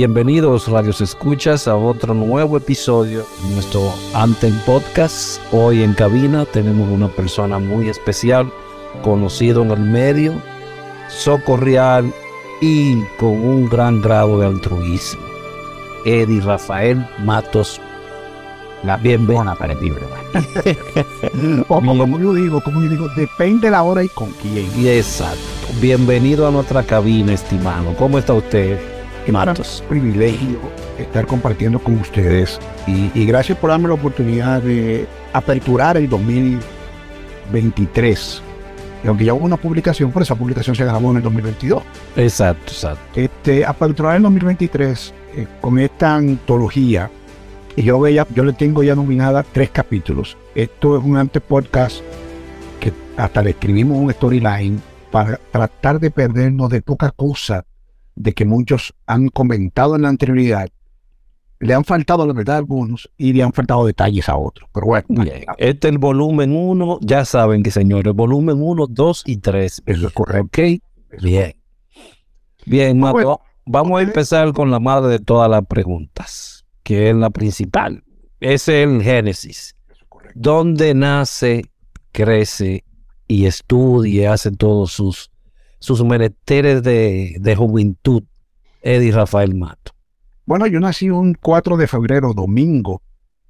Bienvenidos, Radios Escuchas, a otro nuevo episodio de nuestro Anten Podcast. Hoy en cabina tenemos una persona muy especial, conocido en el medio, socorrial y con un gran grado de altruismo. Eddie Rafael Matos. La bienvenida para ti, como, como yo digo, como yo digo, depende la hora y con quién. Y exacto. Bienvenido a nuestra cabina, estimado. ¿Cómo está usted? Matos. privilegio estar compartiendo con ustedes y, y, gracias por darme la oportunidad de aperturar el 2023 y aunque ya hubo una publicación, por esa publicación se grabó en el 2022. Exacto, exacto. Este, a aperturar el 2023 eh, con esta antología, y yo, veía, yo le tengo ya nominada tres capítulos. Esto es un antepodcast que hasta le escribimos un storyline para tratar de perdernos de poca cosa de que muchos han comentado en la anterioridad le han faltado la verdad a algunos y le han faltado detalles a otros. Pero bueno. Este es el volumen 1, ya saben que señores, volumen 1, 2 y 3. Eso es correcto. Ok. Bien. Bien, Mato, vamos a empezar con la madre de todas las preguntas, que es la principal. Es el Génesis. ¿Dónde nace, crece y estudia, hace todos sus, sus menesteres de, de juventud Eddie Rafael Mato? Bueno, yo nací un 4 de febrero, domingo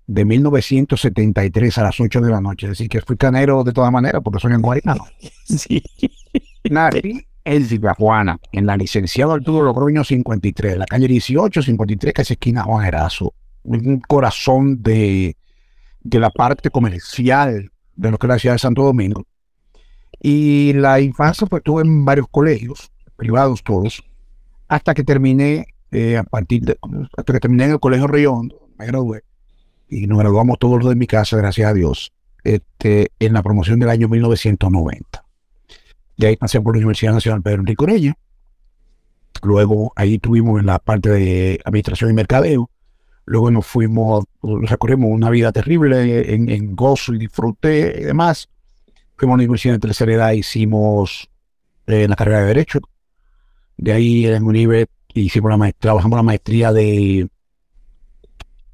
de 1973 a las 8 de la noche. Es decir, que fui canero de todas maneras porque soy en Guaynabo. Sí. Nací en Juana, en la licenciada Arturo Logroño 53, la calle 18, 53, que es esquina Juan Erazo. Un corazón de, de la parte comercial de lo que es la ciudad de Santo Domingo. Y la infancia pues estuve en varios colegios, privados todos, hasta que terminé eh, a partir de, hasta que terminé en el Colegio Río me gradué, y nos graduamos todos los de mi casa, gracias a Dios, este, en la promoción del año 1990. De ahí pasé por la Universidad Nacional Pedro Enrique Orella. Luego ahí estuvimos en la parte de Administración y Mercadeo. Luego nos fuimos, recorrimos una vida terrible en, en gozo y disfrute y demás. Fuimos a la Universidad de Tercera Edad, hicimos eh, la carrera de Derecho. De ahí en UNIBE hicimos la maestría, trabajamos la maestría de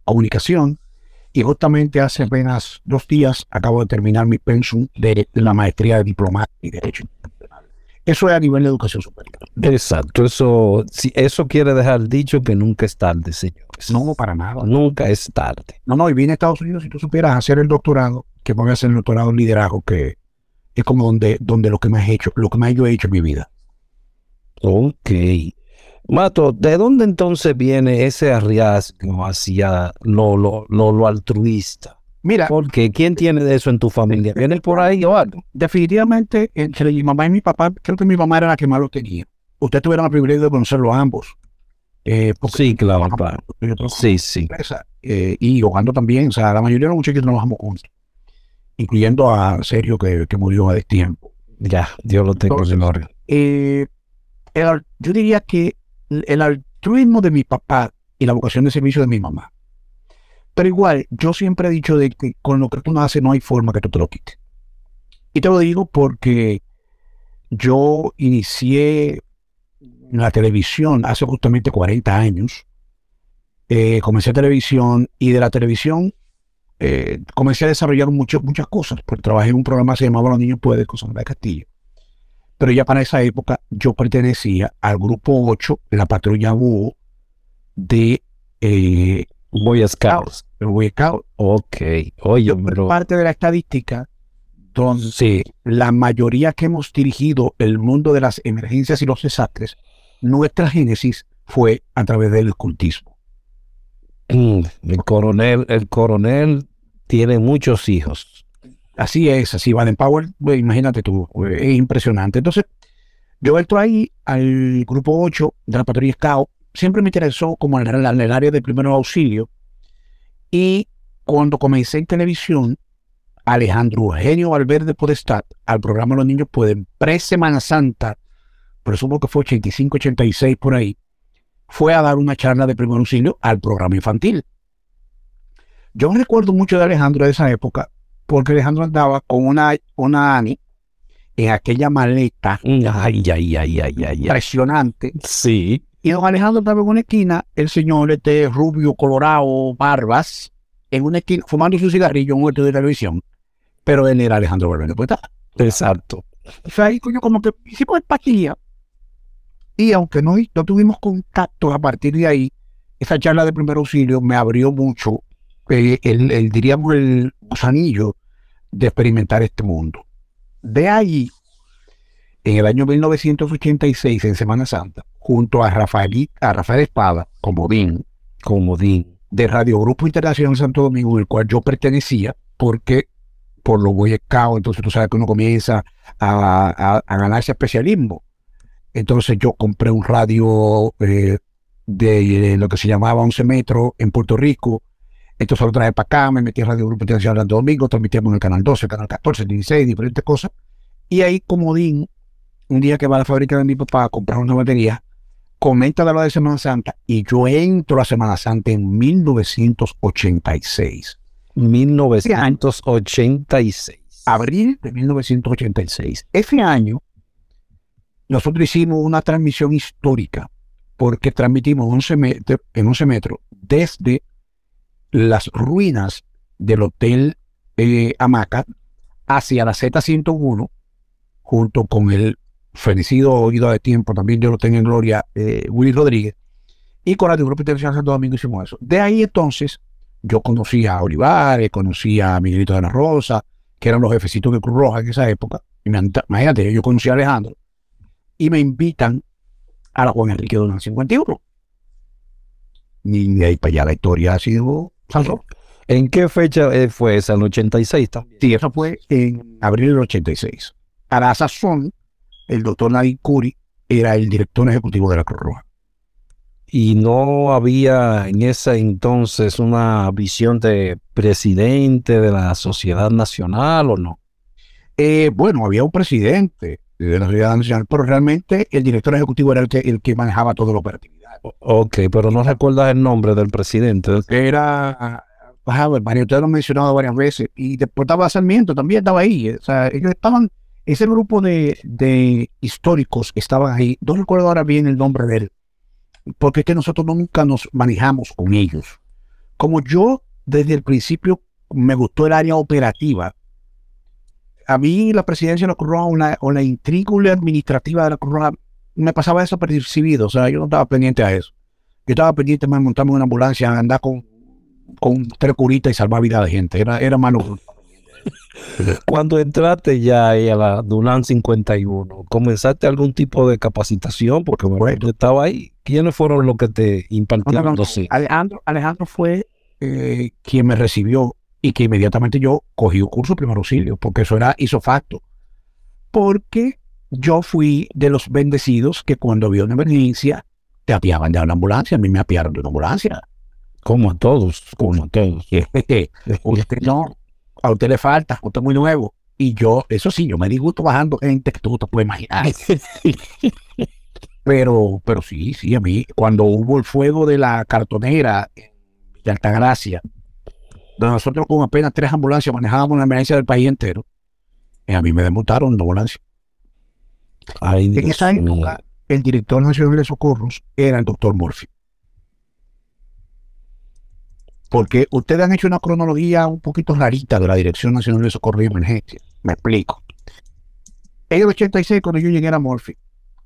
comunicación y justamente hace apenas dos días acabo de terminar mi pensum de la maestría de diplomacia y derecho internacional. Eso es a nivel de educación superior. Exacto, eso, si eso quiere dejar dicho que nunca es tarde, señores. No, para nada. Nunca es tarde. No, no, y vine a Estados Unidos, si tú supieras hacer el doctorado, que voy a hacer el doctorado en liderazgo, que es como donde, donde lo que más he hecho, lo que más yo he hecho en mi vida. Ok. Mato, ¿de dónde entonces viene ese arriesgo hacia lo, lo, lo, lo altruista? Mira, Porque ¿quién tiene de eso en tu familia? ¿Viene por ahí o algo? definitivamente entre mi mamá y mi papá, creo que mi mamá era la que más lo tenía. Ustedes tuvieron el privilegio de conocerlo ambos. Eh, Sí, claro, trabajo Sí, sí. empresa, eh, y jugando también, o sea, la mayoría de los muchachos trabajamos juntos, incluyendo a Sergio que, que murió a destiempo. Ya, Dios lo tenga en Entonces, gloria. Eh, el yo diría que el altruismo de mi papá y la vocación de servicio de mi mamá. Pero igual, yo siempre he dicho de que con lo que tú naces no hay forma que tú te lo quites. Y te lo digo porque yo inicié en la televisión hace justamente 40 años. Eh, comencé televisión y de la televisión eh, comencé a desarrollar mucho- muchas cosas. Pues trabajé en un programa que se llamaba Los Niños Pueden con Sandra Castillo. Pero ya para esa época yo pertenecía al grupo 8, la patrulla Búho de eh, Boy Scouts. Boy Scout. Ok. Oye, pero... parte de la estadística donde la mayoría que hemos dirigido el mundo de las emergencias y los desastres, nuestra génesis fue a través del cultismo. Mm, El coronel, el coronel tiene muchos hijos. Así es, así Baden Powell, imagínate tú, es impresionante. Entonces, yo entro ahí al grupo 8 de la patrulla Scout, siempre me interesó como en el, área de primeros auxilio y cuando comencé en televisión, Alejandro Eugenio Valverde Podestad, al programa Los Niños Pueden, pre-Semana Santa, presumo que fue 85, 86 por ahí, fue a dar una charla de primer auxilio al programa infantil. Yo me recuerdo mucho de Alejandro de esa época, porque Alejandro andaba con una, una Ani en aquella maleta Mm, Ay, ay, ay, ay, ay, impresionante. Sí. Y don Alejandro estaba en una esquina, el señor este rubio, colorado, barbas, en una esquina, fumando su cigarrillo en un de televisión. Pero él era Alejandro Valverde pues está. Exacto. O sea, ahí coño, como que hicimos empatía. Y aunque no, no tuvimos contacto a partir de ahí, esa charla de primer auxilio me abrió mucho, eh, el, el, diríamos, el gusanillo de experimentar este mundo. De ahí, en el año 1986, en Semana Santa, junto a Rafael, a Rafael Espada, como bien, Comodín. de Radio Grupo Internacional Santo Domingo, el cual yo pertenecía, porque por los Boy Scouts, entonces tú sabes que uno comienza a, a, a ganarse especialismo. Entonces yo compré un radio eh, de eh, lo que se llamaba 11 metros en Puerto Rico. Entonces lo traje para acá, me metí a Radio Grupo Internacional Santo Domingo, transmitíamos en el canal 12, el canal 14, el 16, diferentes cosas. Y ahí, comodín, un día que va a la fábrica de mi papá a comprar una batería, comenta de lo de Semana Santa y yo entro a Semana Santa en 1986. 1986. Abril de 1986. Ese año, nosotros hicimos una transmisión histórica porque transmitimos 11 metro- en 11 metros desde las ruinas del Hotel eh, Hamaca hacia la Z101 junto con el fenecido oído de tiempo, también yo lo tengo en gloria, eh, Willy Rodríguez, y con la de Grupo Internacional Santo Domingo hicimos eso. De ahí entonces yo conocí a Olivares, conocí a Miguelito de la Rosa, que eran los jefecitos de Cruz Roja en esa época. Y imagínate, yo conocí a Alejandro. Y me invitan a la Juan Enrique Donald 51. Y de ahí para allá la historia ha sido ¿En qué fecha eh, fue esa? ¿En el 86 también? Sí, eso fue en abril del 86. A la sazón, el doctor Nadine Curi era el director ejecutivo de la Cruz Roja. y no había en ese entonces una visión de presidente de la sociedad nacional o no? Eh, bueno, había un presidente de la sociedad nacional, pero realmente el director ejecutivo era el que, el que manejaba toda la operatividad. Ok, pero no recuerdas el nombre del presidente. Era, ah, Mario, usted lo ha mencionado varias veces, y después estaba Sarmiento, también estaba ahí. O sea, ellos estaban, ese grupo de, de históricos estaban ahí. No recuerdo ahora bien el nombre de él, porque es que nosotros nunca nos manejamos con ellos. Como yo desde el principio me gustó el área operativa, a mí la presidencia de la Cruz Roja o la, o la intrígula administrativa de la Cruz Roja me pasaba desapercibido, o sea, yo no estaba pendiente a eso. Yo estaba pendiente de montarme en una ambulancia, andar con, con tres curitas y salvar vida de gente, era, era malo. Cuando entraste ya ahí a la Dunan 51, ¿comenzaste algún tipo de capacitación? Porque bueno, yo estaba ahí. ¿Quiénes fueron los que te impartieron? No, no. Alejandro, Alejandro fue eh, quien me recibió y que inmediatamente yo cogí un curso de primer auxilio, porque eso era isofacto. Porque yo fui de los bendecidos que cuando había una emergencia te apiaban de una ambulancia, a mí me apiaron de una ambulancia. Como a todos, como a todos. usted no, a usted le falta, usted es muy nuevo. Y yo, eso sí, yo me di gusto bajando gente que tú te puedes imaginar. pero, pero sí, sí, a mí, cuando hubo el fuego de la cartonera Villa Altagracia, donde nosotros con apenas tres ambulancias manejábamos la emergencia del país entero, y a mí me desmontaron una ambulancia. Ay, En Dios esa época, el director nacional de socorros era el doctor Murphy. Porque ustedes han hecho una cronología un poquito rarita de la Dirección Nacional de Socorro y Emergencia. Me explico. En el 86, cuando yo llegué a Murphy,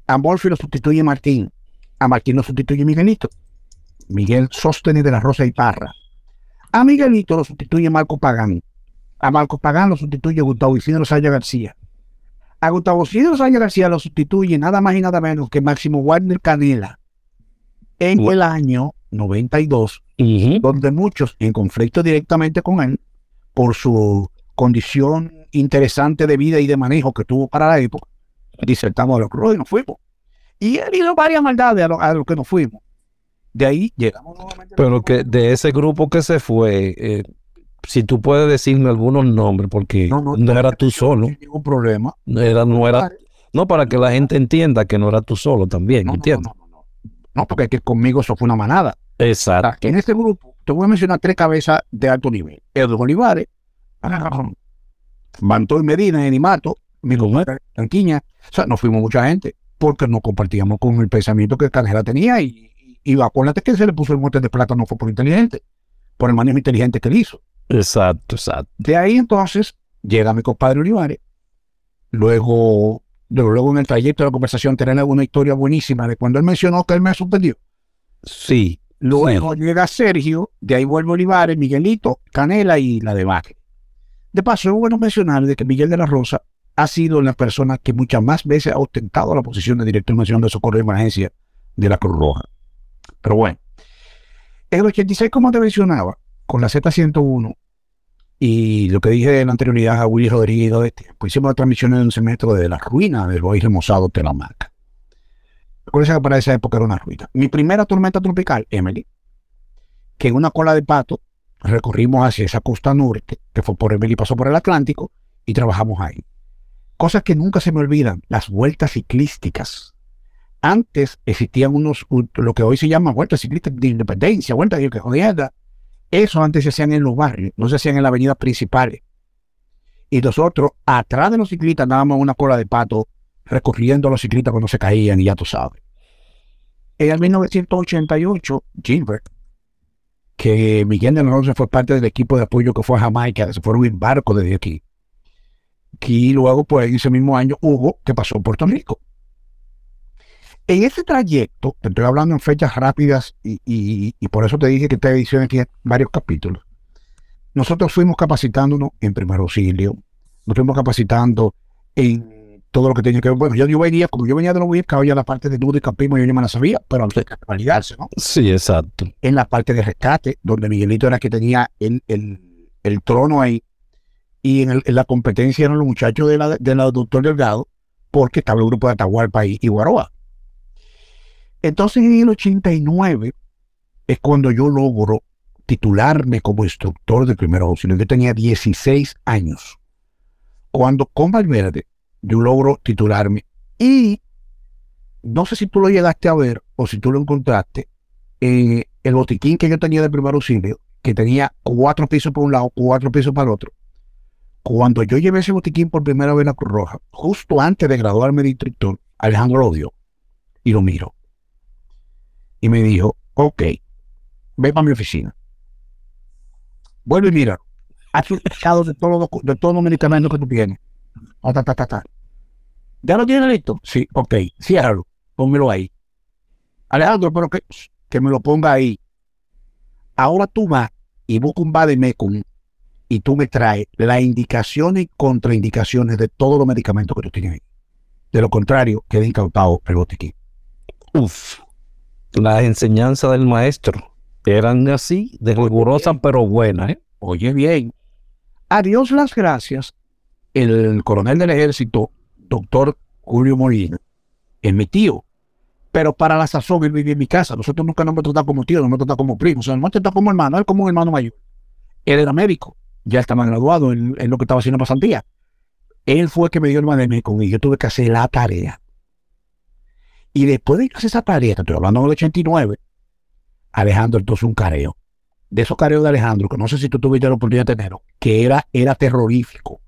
a Murphy lo sustituye Martín. A Martín lo sustituye Miguelito. Miguel Sóstenes de la Rosa y Parra. A Miguelito lo sustituye Marco Pagán. A Marco Pagán lo sustituye Gustavo Isidro Saya García. A Gustavo Isidro Saya García lo sustituye nada más y nada menos que Máximo Warner Canela en el año 92, Ujú. donde muchos en conflicto directamente con él por su condición interesante de vida y de manejo que tuvo para la época, disertamos a los Cruz y nos fuimos. Y él hizo varias maldades a lo, a lo que nos fuimos. De ahí llegamos nuevamente. Pero que de ese grupo que se fue, eh, si tú puedes decirme algunos nombres, porque no, era tú solo, ningún problema. no era, no era, no para que la gente entienda que no era tú solo también, No, no, ¿entiendes? no, no, no. No, porque es que conmigo eso fue una manada. Exacto. En este grupo, te voy a mencionar tres cabezas de alto nivel. Edwin Olivares, Mantoy Medina, Enimato, mi compadre, Tanquiña. O sea, nos fuimos mucha gente porque no compartíamos con el pensamiento que Canela tenía y, y, acuérdate que se le puso el mote de plata no fue por inteligente, por el manejo inteligente que él hizo. Exacto, exacto. De ahí entonces llega mi compadre Olivares. Luego, luego, luego en el trayecto de la conversación tenemos una historia buenísima de cuando él mencionó que él me suspendió. Sí. Luego llega Sergio, de ahí vuelve Olivares, Miguelito, Canela y la debacle. De paso, es bueno mencionar de que Miguel de la Rosa ha sido la persona que muchas más veces ha ostentado la posición de director nacional de socorro y emergencia de la Cruz Roja. Pero bueno, en el 86, como te mencionaba, con la Z101 y lo que dije de la anterioridad a Willy Rodríguez, este, pues hicimos la transmisión en un semestre de la ruina del hoy remozado de la marca. Recuerden que para esa época era una ruina. Mi primera tormenta tropical, Emily, que en una cola de pato recorrimos hacia esa costa norte, que fue por Emily, pasó por el Atlántico y trabajamos ahí. Cosas que nunca se me olvidan, las vueltas ciclísticas. Antes existían unos, lo que hoy se llama vueltas ciclistas de independencia, vueltas de que jodienda. Eso antes se hacían en los barrios, no se hacían en las avenidas principales. Y nosotros, atrás de los ciclistas, andábamos en una cola de pato recorriendo a los ciclistas cuando se caían, y ya tú sabes. En el 1988, Gilbert, que Miguel de la Rosa fue parte del equipo de apoyo que fue a Jamaica, se fueron en barco desde aquí. Y luego, pues, ese mismo año, Hugo, que pasó a Puerto Rico. En ese trayecto, te estoy hablando en fechas rápidas y, y- y por eso te dije que esta edición aquí varios capítulos. Nosotros fuimos capacitándonos en primer auxilio, nos fuimos capacitando en todo lo que tenía que ver. Bueno, yo, yo venía, como yo venía de los WIPCA, ya la parte de nudo y campismo yo ya me la sabía, pero hay que validarse, ¿no? Sí, exacto. En la parte de rescate, donde Miguelito era que tenía el, el, el trono ahí, y en, el- en la competencia eran los muchachos de la, de la doctor Delgado, porque estaba el grupo de Atahualpa y, y Guaroa. Entonces en el 89 es cuando yo logro titularme como instructor de primer auxilio. Yo tenía 16 años. Cuando con Valverde yo logro titularme y no sé si tú lo llegaste a ver o si tú lo encontraste, eh, el botiquín que yo tenía de primer auxilio, que tenía cuatro pisos por un lado, cuatro pisos para el otro. Cuando yo llevé ese botiquín por primera vez a la Cruz Roja, justo antes de graduarme de instructor, Alejandro lo dio y lo miro. Y me dijo, ok, ve para mi oficina. Vuelve y mira. Haz un listado de todos los, de todos medicamentos que tú tienes. Ta, ta. ¿Ya lo tienes listo? Sí, ok. Ciérralo. Pónmelo ahí. Alejandro, pero que, que me lo ponga ahí. Ahora tú vas y busca un Bademecum y tú me traes las indicaciones y contraindicaciones de todos los medicamentos que tú tienes ahí. De lo contrario, queda incautado el botiquín. Uf. Las enseñanzas del maestro eran así, de rigurosas pero buenas. ¿eh? Oye bien, a Dios las gracias, el coronel del ejército, doctor Julio Molina, es mi tío. Pero para la sazón él vivía en mi casa. Nosotros nunca nos hemos tratado como tío, nos hemos tratado como primo. O sea, nos hemos tratado como hermano, él como un hermano mayor. Él era médico, ya estaba graduado en, lo que estaba haciendo pasantía. Él fue el que me dio el manejo y yo tuve que hacer la tarea. Y después de hacer esa tarea, estoy hablando del 89, Alejandro entonces un careo. De esos careos de Alejandro, que no sé si tú tuviste la oportunidad de tenerlo, que era, era terrorífico.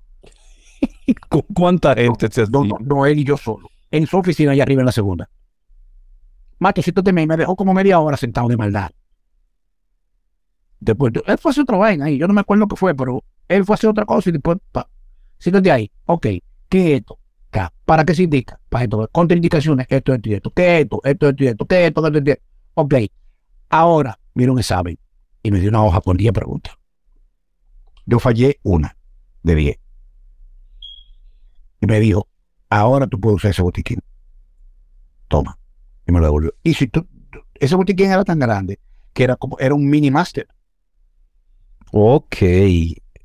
¿Con cuánta gente no, no, no, él y yo solo. En su oficina allá arriba en la segunda. Macho, si tú te me, me dejó como media hora sentado de maldad. Después, él fue a hacer otra vaina ahí. Yo no me acuerdo qué fue, pero él fue a hacer otra cosa y después, pa, siéntate ahí. Ok, ¿qué es esto? ¿Para qué se indica? Para esto. Contraindicaciones, esto, esto y esto. ¿Qué es esto? Esto, esto y esto. ¿Qué es esto? Esto, esto, esto. Ok, Ahora, mira un examen y me dio una hoja con 10 preguntas. Yo fallé una de 10. Y me dijo, ahora tú puedes usar ese botiquín. Toma. Y me lo devolvió. Y si tú, ese botiquín era tan grande que era como, era un mini master. Ok.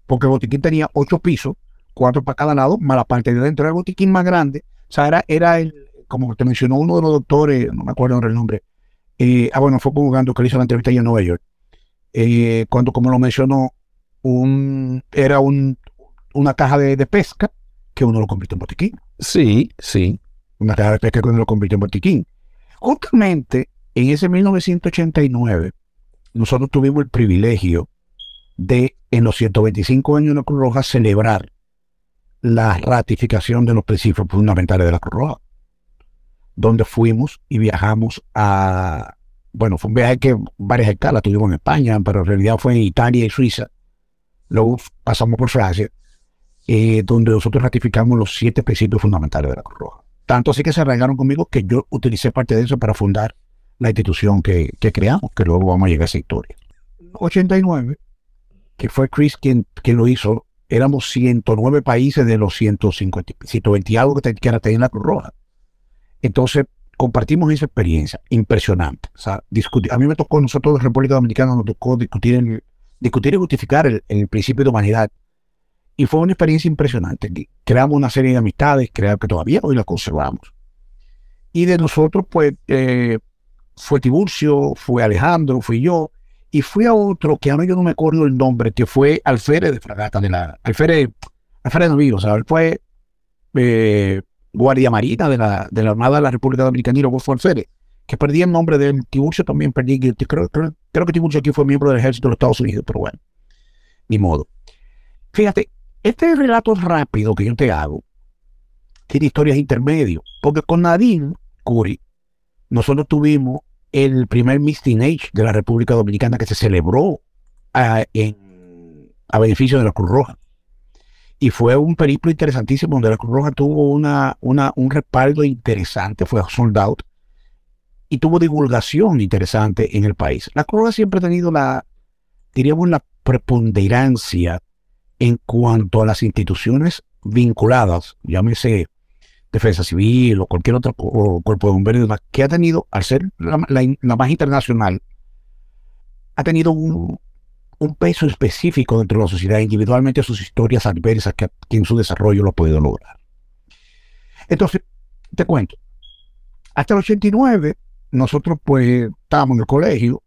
Porque el botiquín tenía 8 pisos, 4 para cada lado, más la parte de dentro del botiquín más grande. O sea, era, era el, como te mencionó uno de los doctores, no me acuerdo el nombre, eh, ah, bueno, fue jugando que le hizo la entrevista en Nueva York. Eh, cuando, como lo mencionó, un, era un, una caja de, pesca que uno lo convirtió en botiquín. Sí, sí. Una caja de pesca que uno lo convirtió en botiquín. Justamente en ese 1989, nosotros tuvimos el privilegio de, en los 125 años de la Cruz Roja, celebrar la ratificación de los principios fundamentales de la Cruz donde fuimos y viajamos a, bueno, fue un viaje que varias escalas tuvimos en España, pero en realidad fue en Italia y Suiza. Luego pasamos por Francia, eh, donde nosotros ratificamos los siete principios fundamentales de la Cruz Roja. Tanto así que se arraigaron conmigo que yo utilicé parte de eso para fundar la institución que, creamos, que luego vamos a llegar a esa historia. 89, que fue Chris quien, quien lo hizo, éramos 109 países de los 150, 120 algo que, que tener la Cruz Roja. Entonces, compartimos esa experiencia impresionante. O sea, discutir, a mí me tocó, nosotros de República Dominicana nos tocó discutir, discutir y justificar el, principio de humanidad. Y fue una experiencia impresionante. Creamos una serie de amistades, creo que todavía hoy las conservamos. Y de nosotros, pues, eh, fue Tiburcio, fue Alejandro, fui yo, y fui a otro que ahora yo no me acuerdo el nombre, que fue Alférez de Fragata, de la, Alférez, Alférez Navío, o sea, él fue eh, Guardia Marina de la, de la Armada de la República Dominicana y luego fue que perdí el nombre de Tiburcio también perdí, creo, creo, creo que Tiburcio aquí fue miembro del ejército de los Estados Unidos, pero bueno, ni modo. Fíjate, este relato rápido que yo te hago tiene historias intermedios, porque con Nadine Curi nosotros tuvimos el primer Miss Age de la República Dominicana que se celebró a, en, a beneficio de la Cruz Roja. Y fue un periplo interesantísimo donde la Cruz Roja tuvo una, un respaldo interesante, fue sold out y tuvo divulgación interesante en el país. La Cruz Roja siempre ha tenido la, diríamos, la preponderancia en cuanto a las instituciones vinculadas, llámese Defensa Civil o cualquier otro cuerpo de bomberos que ha tenido, al ser la, más internacional, ha tenido un, peso específico dentro de la sociedad, individualmente sus historias adversas que, en su desarrollo lo ha podido lograr. Entonces, te cuento, hasta el 89 nosotros pues estábamos en el colegio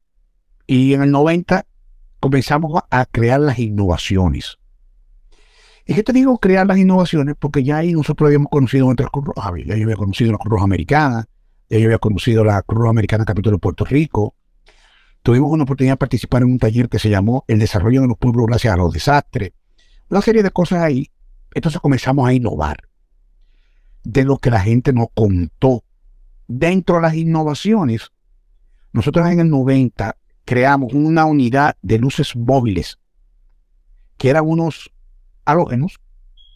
y en el 90 comenzamos a crear las innovaciones. ¿Y qué te digo crear las innovaciones? Porque ya ahí nosotros habíamos conocido otras Cruz Roja. Ya yo había conocido la Cruz Roja Americana, ya yo había conocido la Cruz Roja Americana Capítulo de Puerto Rico. Tuvimos una oportunidad de participar en un taller que se llamó El desarrollo de los pueblos gracias a los desastres. Una serie de cosas ahí. Entonces comenzamos a innovar de lo que la gente nos contó. Dentro de las innovaciones, nosotros en el 90 creamos una unidad de luces móviles, que eran unos halógenos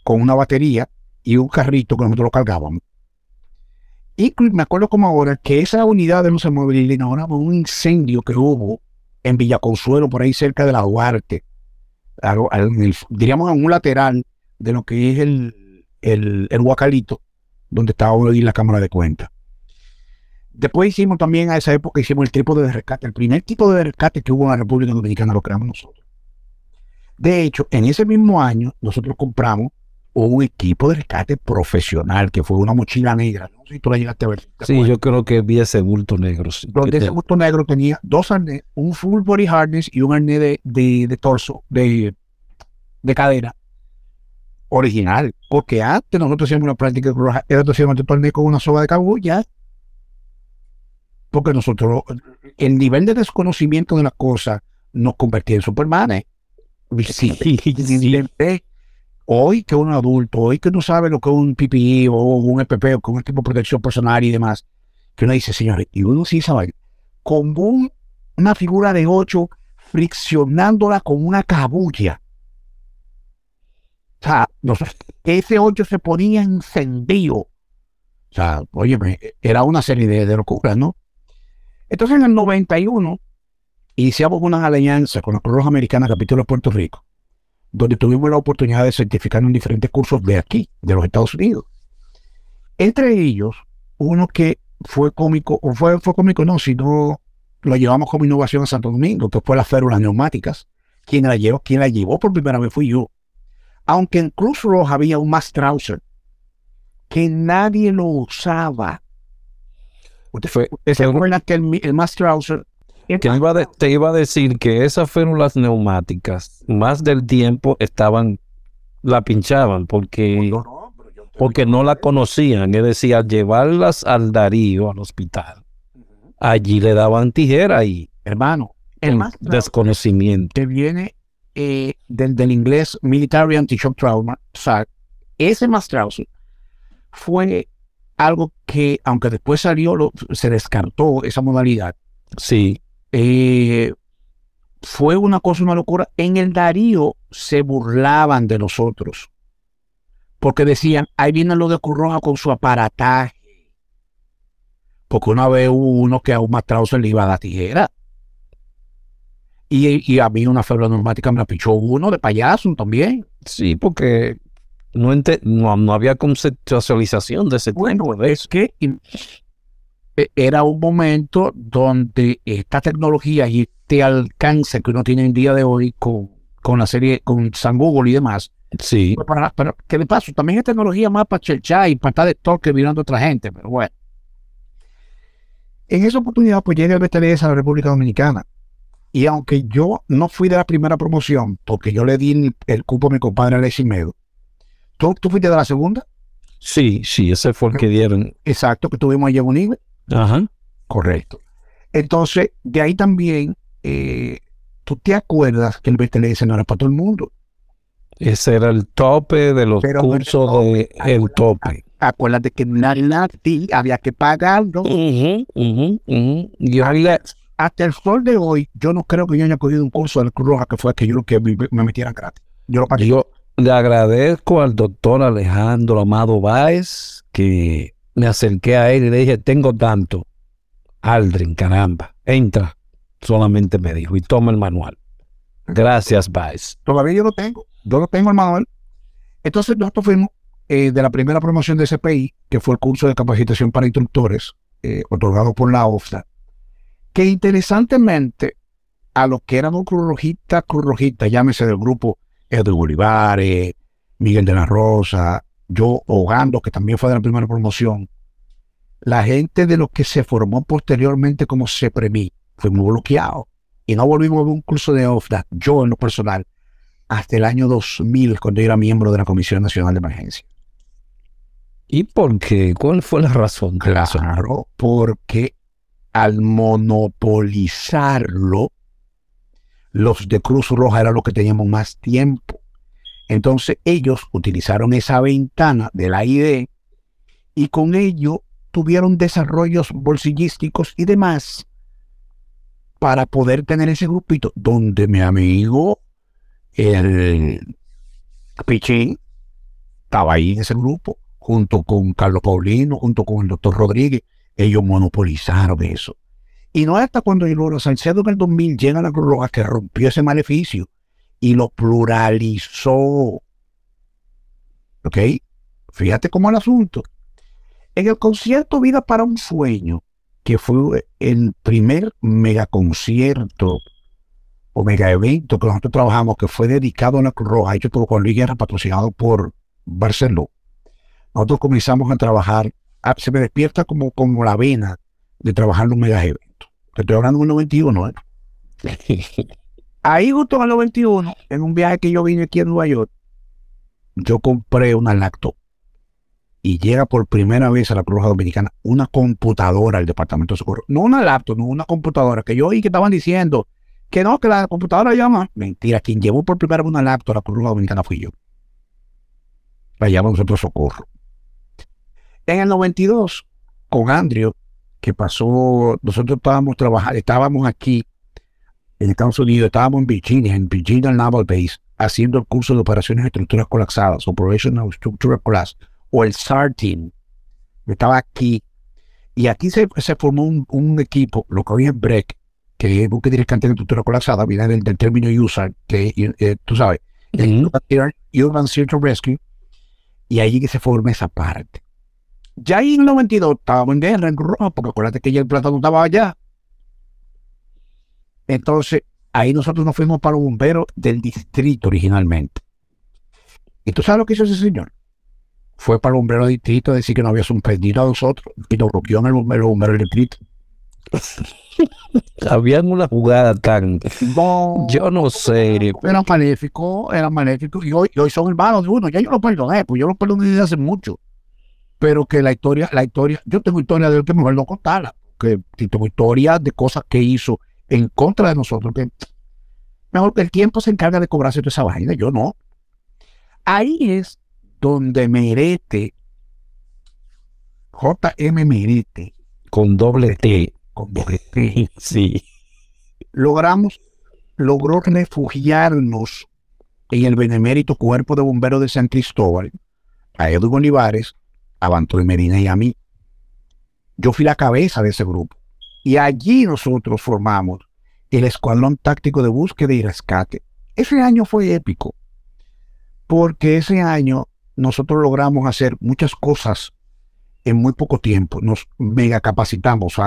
con una batería y un carrito que nosotros lo cargábamos. Y me acuerdo como ahora que esa unidad de luces móviles le inauguramos un incendio que hubo en Villaconsuelo, por ahí cerca de la Duarte, diríamos en un lateral de lo que es el, el, Huacalito, donde estaba hoy la Cámara de Cuentas. Después hicimos también a esa época, hicimos el tipo de rescate. El primer tipo de rescate que hubo en la República Dominicana lo creamos nosotros. De hecho, en ese mismo año, nosotros compramos un equipo de rescate profesional, que fue una mochila negra. No sé si tú la llegaste a ver. Sí, yo creo que vi ese bulto negro. Donde ese bulto negro tenía dos arnés, un full body harness y un arnés de, de, torso, de, de cadera original. Porque antes nosotros hacíamos una práctica de era hacíamos arnés con una soga de cabulla. Porque nosotros, el nivel de desconocimiento de las cosas nos convertía en supermanes. Sí, hoy que un adulto, hoy que no sabe lo que es un PPI o un EPP o con un tipo de protección personal y demás, que uno dice, señores, y uno sí sabe, con una figura de 8 friccionándola con una cabulla. O sea, ese 8 se ponía encendido. O sea, oye, era una serie de, de locuras, ¿no? Entonces en el 91 iniciamos una alianza con la Cruz Roja Americana Capítulo de Puerto Rico, donde tuvimos la oportunidad de certificar en diferentes cursos de aquí, de los Estados Unidos. Entre ellos, uno que fue cómico, o fue, fue cómico no, sino lo llevamos como innovación a Santo Domingo, que fue las férulas neumáticas. Quien la llevó, quien la llevó por primera vez fui yo. Aunque en Cruz Roja había un Mass Trouser, que nadie lo usaba. Usted, fue, ¿Se acuerdan que el, el Trouser te iba a decir que esas férulas neumáticas, más del tiempo estaban, la pinchaban porque, porque no la conocían. Es decir, al llevarlas al Darío, al hospital, allí le daban tijera y, hermano, el desconocimiento. Que viene eh, del, inglés Military Anti-Shock Trauma, o sea, ese más fue algo que, aunque después salió, se descartó esa modalidad. Sí. Eh, fue una cosa, una locura. En el Darío se burlaban de nosotros. Porque decían, ahí viene lo de Curroja con su aparataje. Porque una vez hubo uno que a un mastrado se le iba a dar tijera. Y, a mí una febra neumática me la pichó uno de payaso también. Sí, porque no, no, había conceptualización de ese bueno, Es que era un momento donde esta tecnología y este alcance que uno tiene en día de hoy con, con la serie, con San Google y demás. Sí. Para, para, que de paso, también es tecnología más para chelchar y para estar de toque mirando a otra gente, pero bueno. En esa oportunidad, pues llega el BTLS a la República Dominicana. Y aunque yo no fui de la primera promoción, porque yo le di el, cupo a mi compadre Alexis Medo, ¿tú, ¿tú fuiste de la segunda? Sí, sí, ese fue el que dieron. Exacto, que tuvimos allí en Unive. Ajá. Correcto. Entonces, de ahí también, eh, tú te acuerdas que el BTLS no era para todo el mundo. Ese era el tope de los cursos de el tope. Acuérdate que en la había que pagarlo. y hasta el sol de hoy, yo no creo que yo haya cogido un curso de Cruz Roja que fue que yo lo que me, metiera gratis. Yo lo pagué. Yo le agradezco al doctor Alejandro Amado Báez que me acerqué a él y le dije, tengo tanto. Aldrin, caramba, entra. Solamente me dijo, y toma el manual. Gracias, Baez. Todavía yo lo tengo. Yo lo tengo el manual. Entonces nosotros fuimos eh, de la primera promoción de CPI, que fue el curso de capacitación para instructores, eh, otorgado por la OFTA, que interesantemente a los que eran Cruz Rojita, llámese del grupo Edwin Olivares, Miguel de la Rosa, yo Hogando, que también fue de la primera promoción, la gente de lo que se formó posteriormente como CEPREMI fuimos bloqueados y no volvimos a ver un curso de OFDA, yo en lo personal, hasta el año 2000, cuando yo era miembro de la Comisión Nacional de Emergencia. ¿Y por qué? ¿Cuál fue la razón? de eso? Claro, porque al monopolizarlo, los de Cruz Roja eran los que teníamos más tiempo. Entonces ellos utilizaron esa ventana de la ID y con ello tuvieron desarrollos bolsillísticos y demás para poder tener ese grupito donde mi amigo, el Pichín, estaba ahí en ese grupo, junto con Carlos Paulino, junto con el doctor Rodríguez. Ellos monopolizaron eso. Y no hasta cuando el Oro Salcedo en el 2000 llega a la Cruz Roja que rompió ese maleficio y lo pluralizó. ¿Ok? Fíjate cómo el asunto. En el concierto Vida para un Sueño, que fue el primer megaconcierto o mega evento que nosotros trabajamos, que fue dedicado a la Cruz Roja, hecho por Juan Luis Guerra, patrocinado por Barcelona. Nosotros comenzamos a trabajar, ah, se me despierta como, como la vena de trabajar en un mega evento. Te estoy hablando en el 91, ¿eh? Ahí justo en el 91, en un viaje que yo vine aquí en Nueva York, yo compré una laptop y llega por primera vez a la Cruz Dominicana una computadora al Departamento de Socorro. No una laptop, no una computadora, que yo oí que estaban diciendo que no, que la computadora llama. Mentira, quien llevó por primera vez una laptop a la Cruz Dominicana fui yo. La llama nosotros Socorro. En el 92, con Andrew, que pasó, nosotros estábamos trabajando, estábamos aquí en Estados Unidos, estábamos en Virginia, en Virginia Naval Base, haciendo el curso de operaciones de estructuras colapsadas, Operational Structural Collapse, o el SAR Team. Estaba aquí. Y aquí se, se formó un, un, equipo, lo que hoy es BREC, que es Buque Directante de Estructura Colapsada, viene del, del término USAR, que eh, tú sabes, uh -huh. Urban Search and Rescue, y ahí que se forma esa parte. Ya en el 92 estábamos en guerra en rojo, porque acuérdate que ya el plátano estaba allá. Entonces, ahí nosotros nos fuimos para los bomberos del distrito originalmente. ¿Y tú sabes lo que hizo ese señor? Fue para el bombero del distrito a decir que no había suspendido a nosotros y nos bloqueó en el bombero, el bombero del distrito. Habían una jugada tan. No, yo no sé. Era maléfico, era maléfico. Y hoy, y hoy son hermanos de uno. Ya yo lo perdoné, pues yo lo perdoné desde hace mucho. Pero que la historia, la historia, yo tengo historia de él que mejor no contarla. Que tengo historia de cosas que hizo en contra de nosotros. Que mejor que el tiempo se encarga de cobrarse toda esa vaina. Yo no. Ahí es donde Merete, JM Merete, con doble T, con doble T, sí, logramos, logró refugiarnos en el benemérito Cuerpo de Bomberos de San Cristóbal, a Edwin Olivares, a Bantoy Medina y a mí. Yo fui la cabeza de ese grupo. Y allí nosotros formamos el Escuadrón Táctico de Búsqueda y Rescate. Ese año fue épico, porque ese año nosotros logramos hacer muchas cosas en muy poco tiempo. Nos mega capacitamos.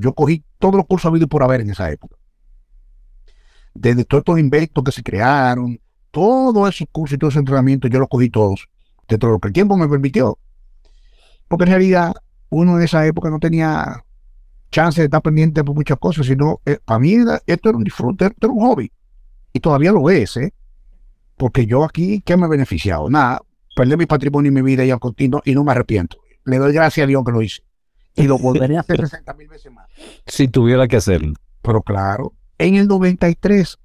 Yo cogí todos los cursos habidos por haber en esa época. Desde todos estos inventos que se crearon, todos esos cursos y todo ese entrenamiento, yo los cogí todos, de todo lo que el tiempo me permitió. Porque en realidad uno en esa época no tenía chance de estar pendiente por muchas cosas, sino eh, para mí era, esto era un disfrute, esto era un hobby. Y todavía lo es, ¿eh? Porque yo aquí, ¿qué me he beneficiado? Nada, perdí mi patrimonio y mi vida y al continuo y no me arrepiento. Le doy gracias a Dios que lo hice. Y lo volveré a hacer 60 mil veces más. Si tuviera que hacerlo. Pero claro, en el 93,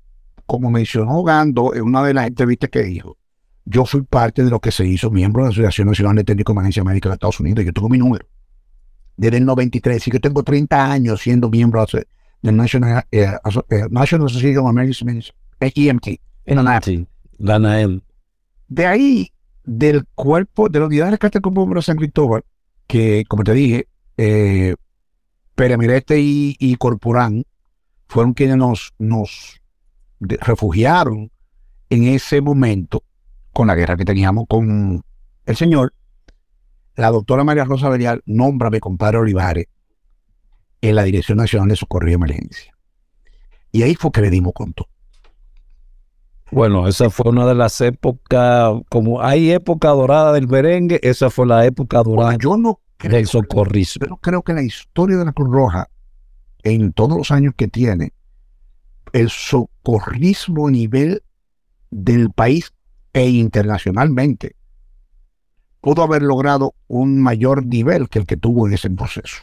como mencionó Gando en una de las entrevistas que dijo, yo fui parte de lo que se hizo miembro de la Asociación Nacional de Técnicos de Emergencia Médica de Estados Unidos. Yo tengo mi número. Desde el 93, y yo tengo 30 años siendo miembro del National, eh, eh, National Association of Emergency EMT, en la NAEM. De ahí, del cuerpo, de la unidad de rescate como bomberos San Cristóbal, que, como te dije, eh, Peremirete y, y, Corporán fueron quienes nos, nos refugiaron en ese momento con la guerra que teníamos con el señor. La doctora María Rosa Belial nombra a mi compadre Olivares en la Dirección Nacional de Socorro y Emergencia. Y ahí fue que le dimos con todo. Bueno, esa fue una de las épocas, como hay época dorada del merengue, esa fue la época dorada. Bueno, yo no del socorrismo. Yo creo que la historia de la Cruz Roja, en todos los años que tiene, el socorrismo a nivel del país e internacionalmente, pudo haber logrado un mayor nivel que el que tuvo en ese proceso.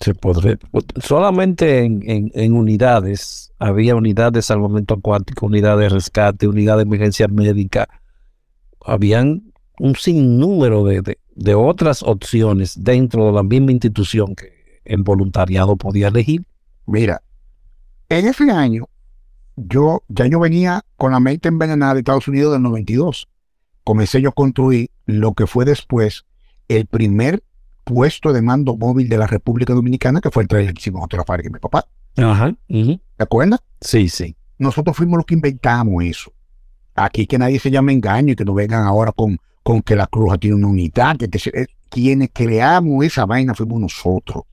Se podría, solamente en, en, en unidades, había unidades de salvamento acuático, unidades de rescate, unidades de emergencia médica, habían un sinnúmero de, de, de otras opciones dentro de la misma institución que el voluntariado podía elegir. Mira, en ese año, yo ya yo venía con la mente envenenada de Estados Unidos del 92. Comencé yo a construir lo que fue después el primer puesto de mando móvil de la República Dominicana, que fue el trailer que hicimos nosotros la fábrica de mi papá. Ajá. ¿Te acuerdas? Sí, sí. Nosotros fuimos los que inventamos eso. Aquí que nadie se llame engaño y que nos vengan ahora con, con que la Cruz tiene una unidad. Que, que- eh, quienes creamos esa vaina fuimos nosotros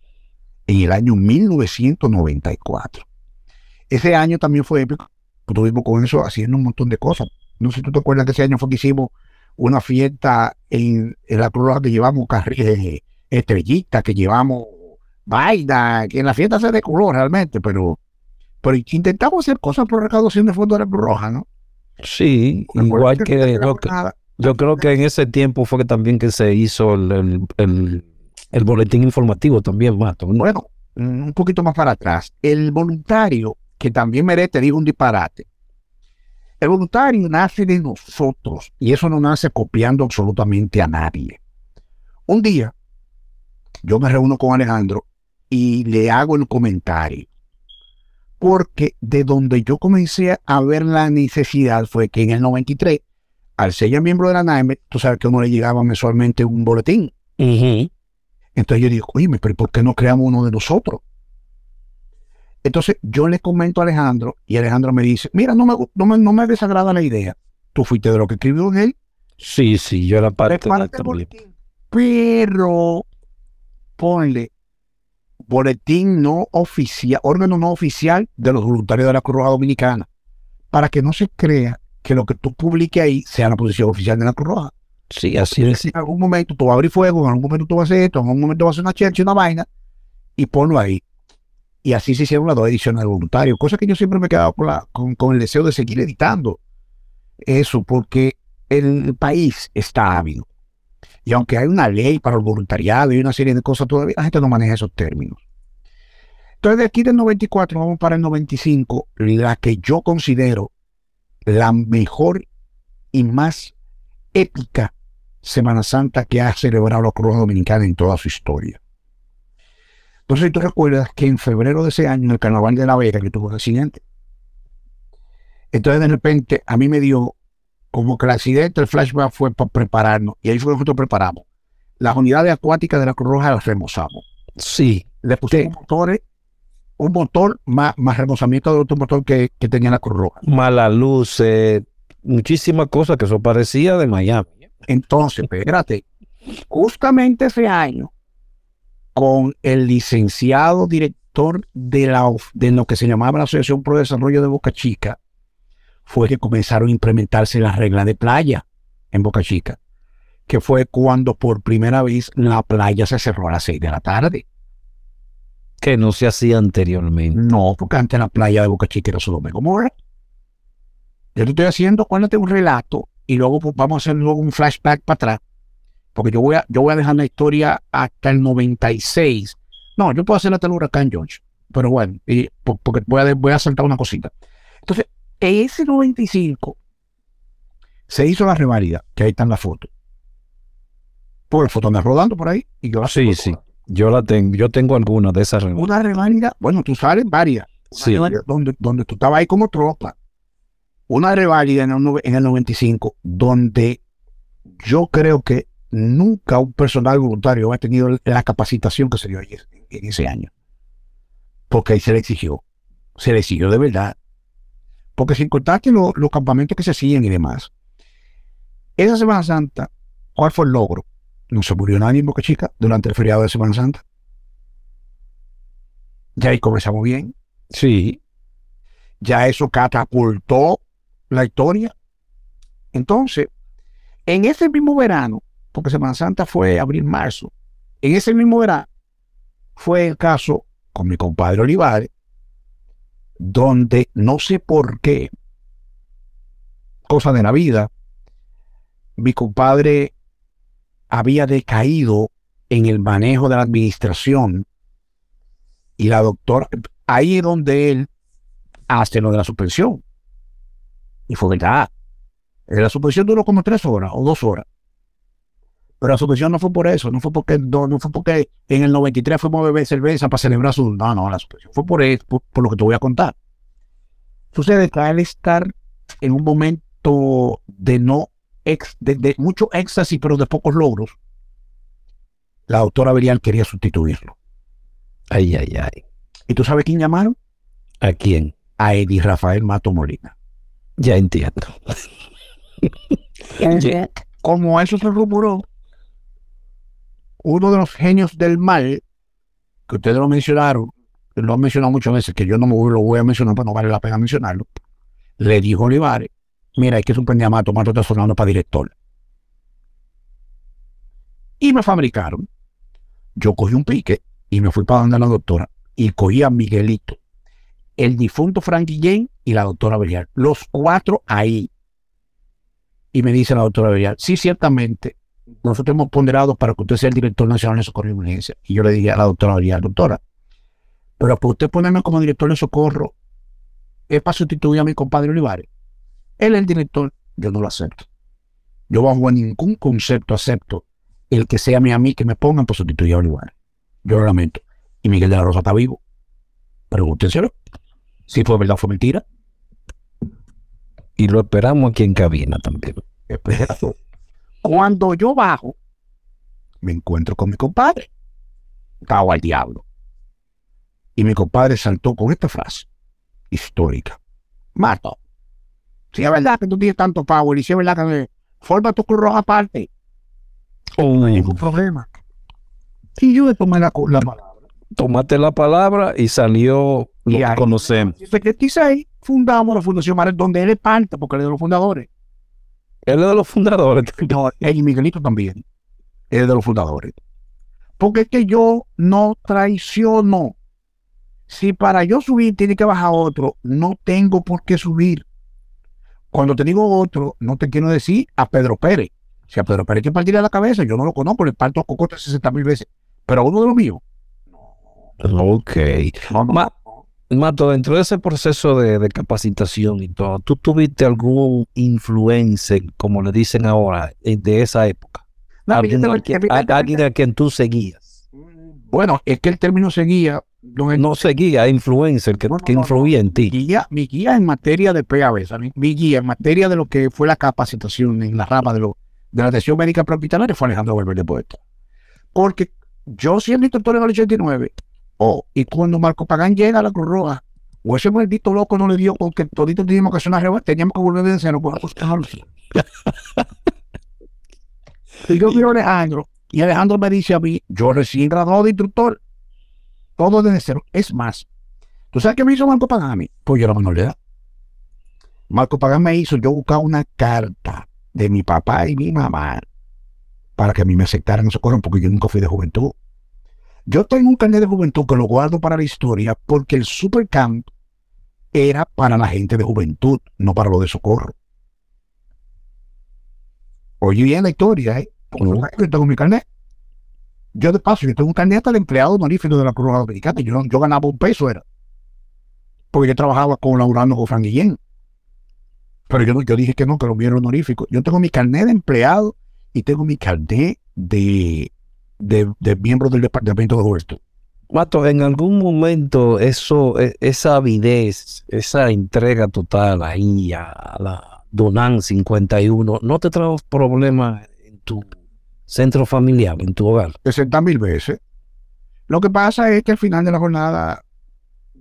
en el año 1994. Ese año también fue épico. Estuvimos con eso haciendo un montón de cosas. No sé si tú te acuerdas que ese año fue que hicimos una fiesta en, en la Cruz Roja que llevamos carri- eh, estrellitas, que llevamos vaina, que en la fiesta se decoró realmente, pero, pero intentamos hacer cosas por recaudación de fondos de la Cruz Roja, ¿no? Sí, igual que yo creo que en ese tiempo fue que también que se hizo el, el, el- el boletín informativo también, Mato. ¿no? Bueno, un poquito más para atrás. El voluntario, que también merece, digo un disparate. El voluntario nace de nosotros y eso no nace copiando absolutamente a nadie. Un día, yo me reúno con Alejandro y le hago el comentario. Porque de donde yo comencé a ver la necesidad fue que en el 93, al ser ya miembro de la NAEM, tú sabes que uno le llegaba mensualmente un boletín. Entonces yo digo, oye, pero ¿por qué no creamos uno de nosotros? Entonces yo le comento a Alejandro y Alejandro me dice, mira, no me, no me, no me desagrada la idea. Tú fuiste de lo que escribió en él, Sí, sí, yo era parte de la boletín. Pero ponle boletín no oficial, órgano no oficial de los voluntarios de la Cruz Roja Dominicana, para que no se crea que lo que tú publiques ahí sea la posición oficial de la Cruz Roja. Sí, así es. en algún momento tú vas a abrir fuego, en algún momento tú vas a hacer esto, en algún momento vas a hacer una chercha, una vaina, y ponlo ahí. Y así se hicieron las dos ediciones de voluntario, cosa que yo siempre me he quedado con, la- con, con el deseo de seguir editando eso, porque el país está ávido. Y aunque hay una ley para el voluntariado y una serie de cosas todavía, la gente no maneja esos términos. Entonces, de aquí del 94 vamos para el 95, la que yo considero la mejor y más épica Semana Santa que ha celebrado la Cruz Dominicana en toda su historia. Entonces, tú recuerdas que en febrero de ese año, en el Carnaval de la Vega, que tuvo un accidente. Entonces, de repente, a mí me dio como que el accidente, el flashback fue para prepararnos, y ahí fue que nosotros preparamos. Las unidades acuáticas de la Cruz Roja las remozamos. Sí, Le pusimos motores, un motor más, más remozamiento de otro motor que, que tenía la Cruz Roja. mala luz, eh, muchísimas cosas que eso parecía de Miami. Entonces, espérate, justamente ese año, con el licenciado director de, la, of- de lo que se llamaba la Asociación Pro Desarrollo de Boca Chica, fue que comenzaron a implementarse las reglas de playa en Boca Chica, que fue cuando por primera vez la playa se cerró a las 6 de la tarde. Que no se hacía anteriormente. No, porque antes la playa de Boca Chica era Sodoma y Gomorra. Yo te estoy haciendo, acuérdate, un relato y luego pues, vamos a hacer luego un flashback para atrás. Porque yo voy, a, yo voy a dejar la historia hasta el 96. No, yo puedo hacer hasta el huracán George. Pero bueno, y, po- porque voy a, voy a saltar una cosita. Entonces, en ese 95 se hizo la reválida, que ahí están las fotos. Por las fotos andan rodando por ahí y yo las Sí, sí. Yo la tengo, yo tengo algunas de esas reuniones. Una reválida, bueno, tú sales varias. Sí. donde, donde tú estabas ahí como tropa. Una reválida en el, en el 95, donde yo creo que nunca un personal voluntario ha tenido la capacitación que se dio en, ese año. Porque ahí se le exigió. Se le exigió de verdad. Porque sin contarte lo- los campamentos que se hacían y demás. Esa Semana Santa, ¿cuál fue el logro? No se murió nadie en Boca Chica durante el feriado de Semana Santa. Ya ahí comenzamos bien Sí, ya eso catapultó la historia. Entonces, en ese mismo verano, porque Semana Santa fue abril-marzo, En ese mismo verano fue el caso con mi compadre Olivares, donde no sé por qué, cosa de la vida, mi compadre había decaído en el manejo de la administración y la doctora, ahí es donde él hace lo de la suspensión. Y fue verdad. La suspensión duró como tres horas o dos horas. Pero la suspensión no fue por eso, no fue porque, no, no fue porque en el 93 fuimos a beber cerveza para celebrar su. No, no, la suspensión fue por, eso, por, lo que te voy a contar. Sucede que al estar en un momento de no ex, de, mucho éxtasis, pero de pocos logros, la doctora Berial quería sustituirlo. Ay, ay, ay. ¿Y tú sabes quién llamaron? ¿A quién? A Eddie Rafael Mato Molina. Ya entiendo. Como eso se rumoró, uno de los genios del mal, que ustedes lo mencionaron, lo han mencionado muchas veces, que yo no me lo voy a mencionar, pues no vale la pena mencionarlo, le dijo a Olivares, mira, hay que suspender a Mato, Mato está sonando para director. Y me fabricaron. Yo cogí un pique y me fui para donde la doctora y cogí a Miguelito, el difunto Frank Guillén y la doctora Belial, los cuatro ahí. Y me dice la doctora Belial, sí, ciertamente, nosotros hemos ponderado para que usted sea el director nacional de socorro y emergencia. Y yo le dije a la doctora Belial, doctora, pero para usted ponerme como director de socorro, es para sustituir a mi compadre Olivares. Él es el director, yo no lo acepto. Yo bajo ningún concepto acepto el que sea mi amigo que me pongan por sustituir a Olivares. Yo lo lamento. Y Miguel de la Rosa está vivo. Pregúntenselo. Si fue verdad o fue mentira. Y lo esperamos aquí en cabina también. Cuando yo bajo, me encuentro con mi compadre. Estaba al diablo. Y mi compadre saltó con esta frase histórica. Mato. Si es verdad que tú tienes tanto power y si es verdad que forma tu cruz aparte. Oh. No hay ningún problema. Y yo le tomé la, la palabra. Tomaste la palabra y salió lo Y que ahí- conocemos. En el 76 fundamos la Fundación Mares, donde él es parte, porque él es de los fundadores. Él es de los fundadores. No, y Miguelito también. Él es de los fundadores. Porque es que yo no traiciono. Si para yo subir tiene que bajar otro, no tengo por qué subir. Cuando te digo otro, no te quiero decir a Pedro Pérez. Si a Pedro Pérez hay que partirle la cabeza, yo no lo conozco, le parto a Cocote 60 mil veces. Pero a uno de los míos. Ok. No, no. Ma- Mato, dentro de ese proceso de, de capacitación y todo, ¿tú tuviste algún influencer, como le dicen ahora, eh, de esa época? No, Alguien, a, a- alguien a quien tú seguías. Bueno, es que el término seguía. No seguía, influencer, que, No, no, que no, influía en mi ti. guía, mi guía en materia de PAB, ¿sabes? mi guía en materia de lo que fue la capacitación en la rama de, lo, de la atención médica prehospitalaria fue Alejandro Valverde Poeta. Porque yo siendo instructor en el 89, oh, y cuando Marco Pagán llega a la Cruz Roja, o ese maldito loco no le dio porque todito teníamos que hacer una reunión, teníamos que volver de cero por Y yo miro a Alejandro, y Alejandro me dice a mí, yo recién graduado de instructor, todo desde cero. Es más, ¿Tú sabes qué me hizo Marco Pagán a mí? Pues yo era menor de edad. Marco Pagán me hizo yo buscar una carta de mi papá y mi mamá para que a mí me aceptaran en socorro porque yo nunca fui de juventud. Yo tengo un carnet de juventud que lo guardo para la historia porque el supercamp era para la gente de juventud, no para lo de socorro. Oye bien la historia, ¿eh? Yo tengo mi carnet. Yo de paso, yo tengo un carnet hasta de empleado honorífico de la Cruz Roja Dominicana. Yo, yo ganaba un peso, era porque yo trabajaba con Frank Guillén. Pero yo, no- yo dije que no, que lo mío era honorífico. Yo tengo mi carnet de empleado y tengo mi carnet de, de, de miembro del departamento de juventud. Mato, en algún momento eso, e- esa avidez, esa entrega total ahí a la Donan 51, ¿no te trajo problemas en tu centro familiar, en tu hogar? 60 mil veces. Lo que pasa es que al final de la jornada,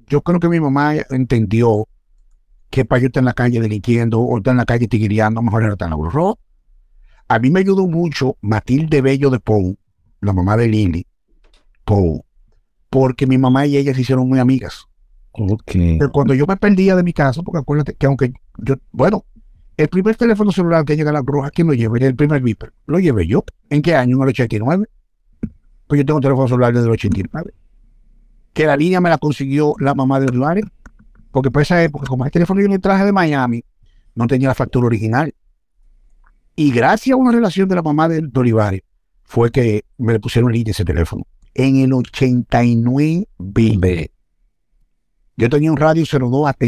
yo creo que mi mamá entendió que para yo estar en la calle delinquiendo o estar en la calle tiguiriando, mejor era estar en la Cruz Roja. A mí me ayudó mucho Matilde Bello de Pou, la mamá de Lili, Pou, porque mi mamá y ella se hicieron muy amigas. Ok. Pero cuando yo me perdía de mi casa, porque acuérdate que aunque yo, bueno, el primer teléfono celular que llega a la Cruz ¿quién lo lleva? El primer Viper, lo llevé yo. ¿En qué año? En el 89. Pues yo tengo teléfono celular desde el 89. Que la línea me la consiguió la mamá de Olivares. Porque por esa época, como el teléfono yo le traje de Miami, no tenía la factura original. Y gracias a una relación de la mamá de, de Olivares, fue que me le pusieron línea ese teléfono. En el 89 Ve. yo tenía un radio 02 AT,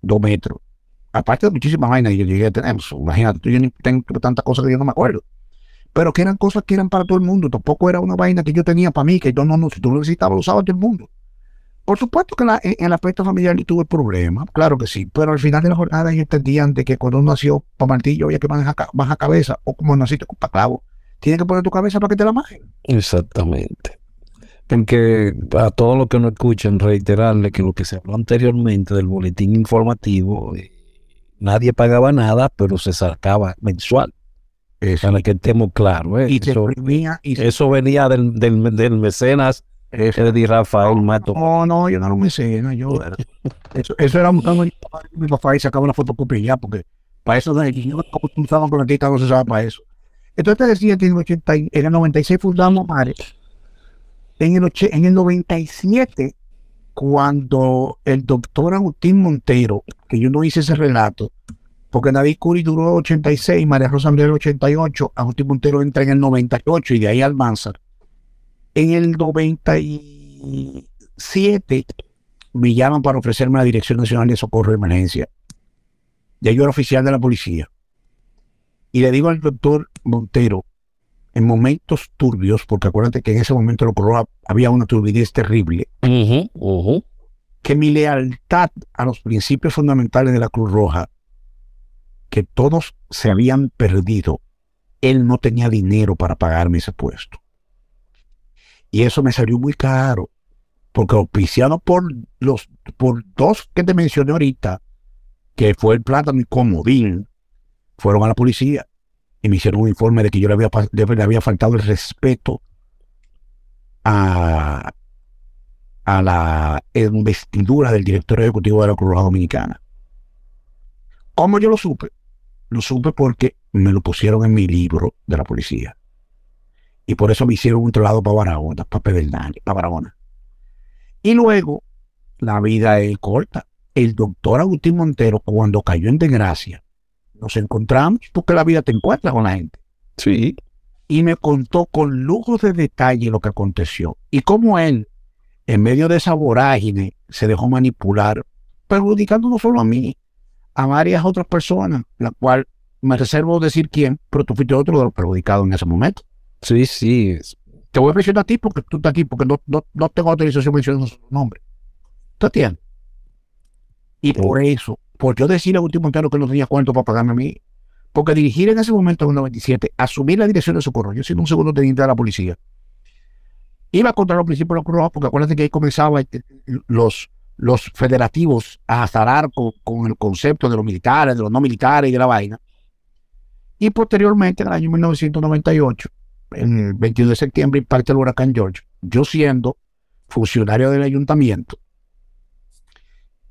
2 metros. Aparte de muchísimas vainas que yo llegué a tener, pues, imagínate, yo ni tengo tantas cosas que yo no me acuerdo. Pero que eran cosas que eran para todo el mundo. Tampoco era una vaina que yo tenía para mí, que yo no, no, si tú lo necesitabas, lo usaba todo el mundo. Por supuesto que en, la- en- en el aspecto familiar yo tuve problemas, claro que sí, pero al final de la jornada ellos entendían de que cuando uno nació para martillo había que bajar, ca- bajar cabeza, o como naciste para clavo, tienes que poner tu cabeza para que te la majen. Exactamente. Porque a todos los que no escuchan, reiterarle que lo que se habló anteriormente del boletín informativo, eh, nadie pagaba nada, pero se sacaba mensual. Para que estemos claros. ¿eh? Y Eso, y se- eso venía del, del, del mecenas Eddie Rafael Mato. No, no, yo no lo me sé, no, yo. Eso, eso era buscando mi papá, y sacaba una fotocopia ya, porque para eso de yo usaban con la tita, no se sabe para eso. Entonces te decía que en el, 80, y- en el 96 fundamos Mares. En el, och- en el 97, cuando el doctor Agustín Montero, que yo no hice ese relato, porque David Curi duró 86, María Rosa Andrés 88, Agustín Montero entra en el 98 y de ahí al Mansar. En el 97 me llaman para ofrecerme la Dirección Nacional de Socorro de Emergencia. Ya yo era oficial de la policía. Y le digo al doctor Montero, en momentos turbios, porque acuérdate que en ese momento lo Roja había una turbidez terrible, que mi lealtad a los principios fundamentales de la Cruz Roja, que todos se habían perdido, él no tenía dinero para pagarme ese puesto. Y eso me salió muy caro, porque auspiciado por los por dos que te mencioné ahorita, que fue el plátano y comodín, fueron a la policía y me hicieron un informe de que yo le había, le había faltado el respeto a, a la investidura del director ejecutivo de la Cruz Dominicana. ¿Cómo yo lo supe? Lo supe porque me lo pusieron en mi libro de la policía. Y por eso me hicieron un traslado para Barahona, para Pedernales, para Barahona. Y luego, la vida es corta. El doctor Agustín Montero, cuando cayó en desgracia, nos encontramos porque la vida te encuentra con la gente Sí. y me contó con lujos de detalle lo que aconteció y cómo él, en medio de esa vorágine, se dejó manipular, perjudicando no solo a mí, a varias otras personas, la cual me reservo decir quién, pero tú fuiste otro de los perjudicados en ese momento. Sí, sí. Te voy a mencionar a ti porque tú estás aquí, porque no, no, no tengo autorización mencionando su nombre. ¿Tú entiendes? Y por eso, por yo decirle a Agustín Montero que no tenía cuánto para pagarme a mí, porque dirigir en ese momento en el 97, asumir la dirección de socorro, yo siendo un segundo teniente de la policía, iba contra los principios de la Cruz porque acuérdate que ahí comenzaba los, los federativos a azarar con, el concepto de los militares, de los no militares y de la vaina. Y posteriormente, en el año 1998, el 22 de septiembre, impacta el huracán George. Yo siendo funcionario del ayuntamiento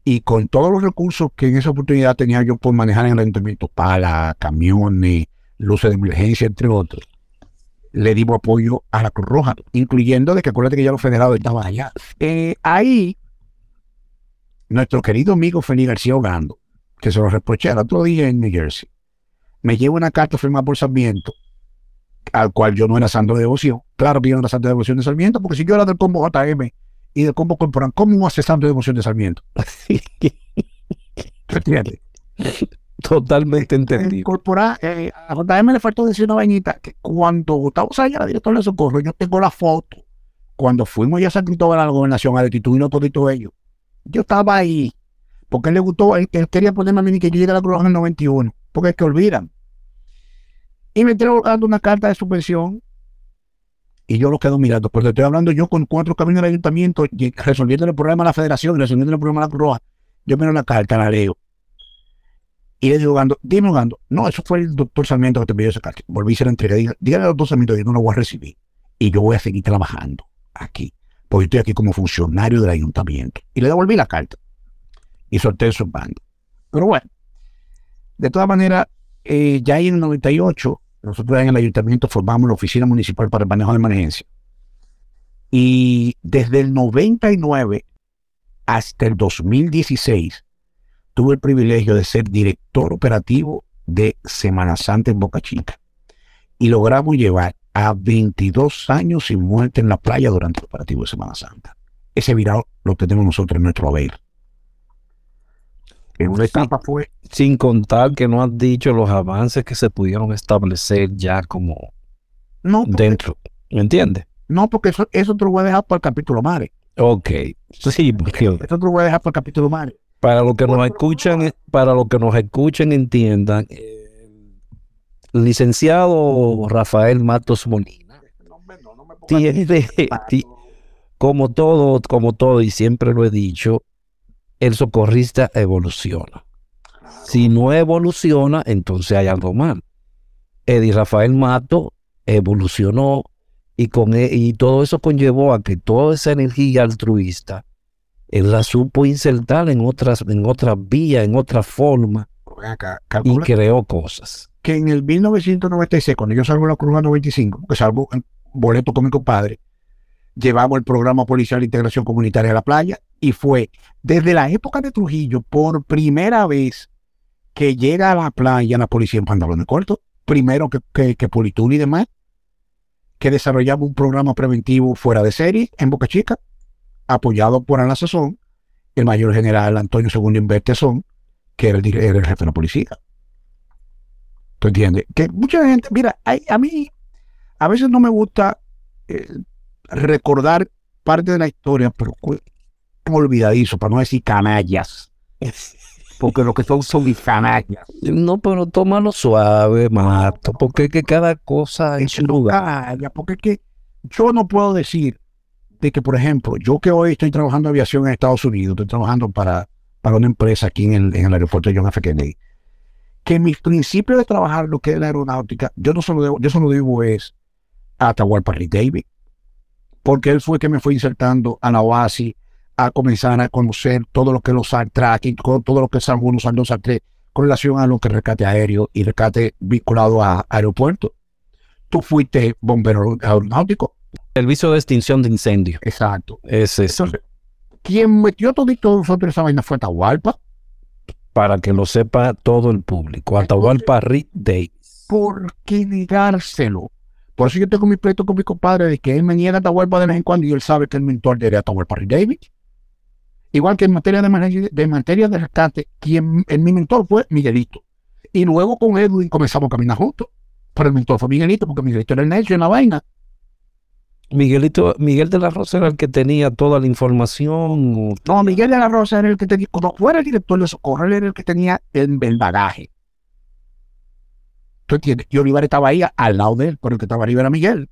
y con todos los recursos que en esa oportunidad tenía yo por manejar en el ayuntamiento, pala, camiones, luces de emergencia, entre otros, le dimos apoyo a la Cruz Roja, incluyendo de que acuérdate que ya los federados estaban allá. Eh, ahí, nuestro querido amigo Félix García Ogando, que se lo reproché el otro día en New Jersey, me lleva una carta firmada por Sarmiento, al cual yo no era santo de devoción. Claro que yo no era santo de devoción de Sarmiento, porque si yo era del combo JM y del combo corporal, ¿cómo hace santo de devoción de Sarmiento? ¿Tú entiendes? Totalmente El entendido. corporal, eh, a JM le faltó decir una vainita, que cuando Gustavo Sayas era director de socorro, yo tengo la foto, cuando fuimos ya a San Cristóbal a la gobernación a destituir a todito ellos, yo estaba ahí, porque él le gustó, él, él quería ponerme a mí que yo llegue a la Cruz en el 91, porque es que olvidan. Y me entró dando una carta de subvención y yo lo quedo mirando, porque estoy hablando yo con cuatro caminos del ayuntamiento, resolviendo el problema de la federación, resolviendo el problema de la Cruz Roja. Yo miro la carta, la leo. Y le digo, Gando, dime, Gando, no, eso fue el doctor Sarmiento que te pidió esa carta. Volví y se la entregué. Dígale, dígale al doctor Sarmiento yo no lo voy a recibir. Y yo voy a seguir trabajando aquí, porque estoy aquí como funcionario del ayuntamiento. Y le devolví la carta. Y solté su bando. Pero bueno, de todas maneras, eh, ya en el 98, nosotros en el ayuntamiento formamos la Oficina Municipal para el Manejo de Emergencia. Y desde el 99 hasta el 2016 tuve el privilegio de ser director operativo de Semana Santa en Boca Chica. Y logramos llevar a 22 años sin muerte en la playa durante el operativo de Semana Santa. Ese virado lo tenemos nosotros en nuestro haber. En una etapa fue... Sin contar que no has dicho los avances que se pudieron establecer ya como No, porque, dentro. ¿Me entiendes? no, porque eso, eso te lo voy a dejar para el capítulo Mare. Ok. Sí, porque Eso te lo voy a dejar para el capítulo Mare. para los que nos escuchan, para los que nos escuchen, entiendan, licenciado Rafael Matos Molina tiene, ti- como todo, como todo, y siempre lo he dicho, el socorrista evoluciona. Si no evoluciona, entonces hay algo mal. Eddie Rafael Mato evolucionó y, con, e- y todo eso conllevó a que toda esa energía altruista él la supo insertar en otras, en otras vías, en otra forma, acá, y creó cosas. que en el 1996, cuando yo salgo de la Cruz 95, que salgo en boleto con mi compadre, llevamos el programa policial de integración comunitaria a la playa y fue desde la época de Trujillo por primera vez que llega a la playa la policía en pantalones cortos, primero que, que, que y demás, que desarrollamos un programa preventivo fuera de serie en Boca Chica, apoyado por a la sazón el mayor general Antonio Segundo Invertezón, que era el, era jefe de la policía. ¿Tú entiendes? Que mucha gente, mira, hay- a mí a veces no me gusta eh, recordar parte de la historia, pero cu- olvidadizo, para no decir canallas. Porque lo que son son canallas. No, pero tómalo suave, Mato, porque es que cada cosa en su lugar. Porque es que yo no puedo decir de que, por ejemplo, yo que hoy estoy trabajando en aviación en Estados Unidos, estoy trabajando para, para una empresa aquí en el, en el aeropuerto de John F. Kennedy, que mis principios de trabajar lo que es la aeronáutica, yo no solo debo, yo solo digo es a Atahualpa Rick David, porque él fue que me fue insertando a la OASI a comenzar a conocer todo lo que es los SAR tracking, todo, todo lo que es SAR 1, SAR 2, SAR 3, con relación a lo que es rescate aéreo y rescate vinculado a aeropuertos. Tú fuiste bombero aeronáutico. Servicio de extinción de incendios. Exacto. Es Entonces, quien metió todito nosotros esa vaina fue Atahualpa. para que lo sepa todo el público. Atahualpa Rick Davis. ¿Por qué negárselo? Por eso yo tengo mi pleito con mi compadre de que él me niega a Atahualpa de vez en cuando y él sabe que el mentor de Atahualpa Rick David. Igual que en materia de, materia de rescate, quien en mi mentor fue Miguelito. Y luego con Edwin comenzamos a caminar juntos. Pero el mentor fue Miguelito, porque Miguelito era el necio en la vaina. Miguelito, Miguel de la Rosa era el que tenía toda la información. No, Miguel de la Rosa era el que tenía, cuando fuera el director de socorro, él era el que tenía el, el bagaje. ¿Tú entiendes? Y Olivar estaba ahí al lado de él, pero el que estaba arriba era Miguel.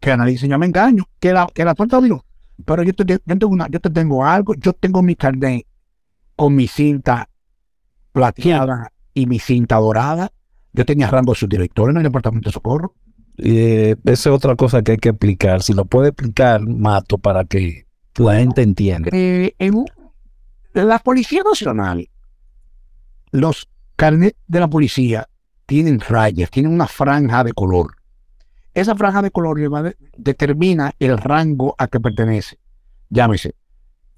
Que analiza ya me engaño, que la, que la torta digo, pero yo te, yo, tengo una, yo te tengo algo, yo tengo mi carnet con mi cinta plateada y mi cinta dorada. Yo tenía rango de subdirector en el departamento de socorro. Eh, esa es otra cosa que hay que explicar. Si lo puede explicar, Mato, para que la gente entienda. Eh, en la Policía Nacional, los carnets de la policía tienen rayas, tienen una franja de color. Esa franja de color determina el rango a que pertenece. Llámese,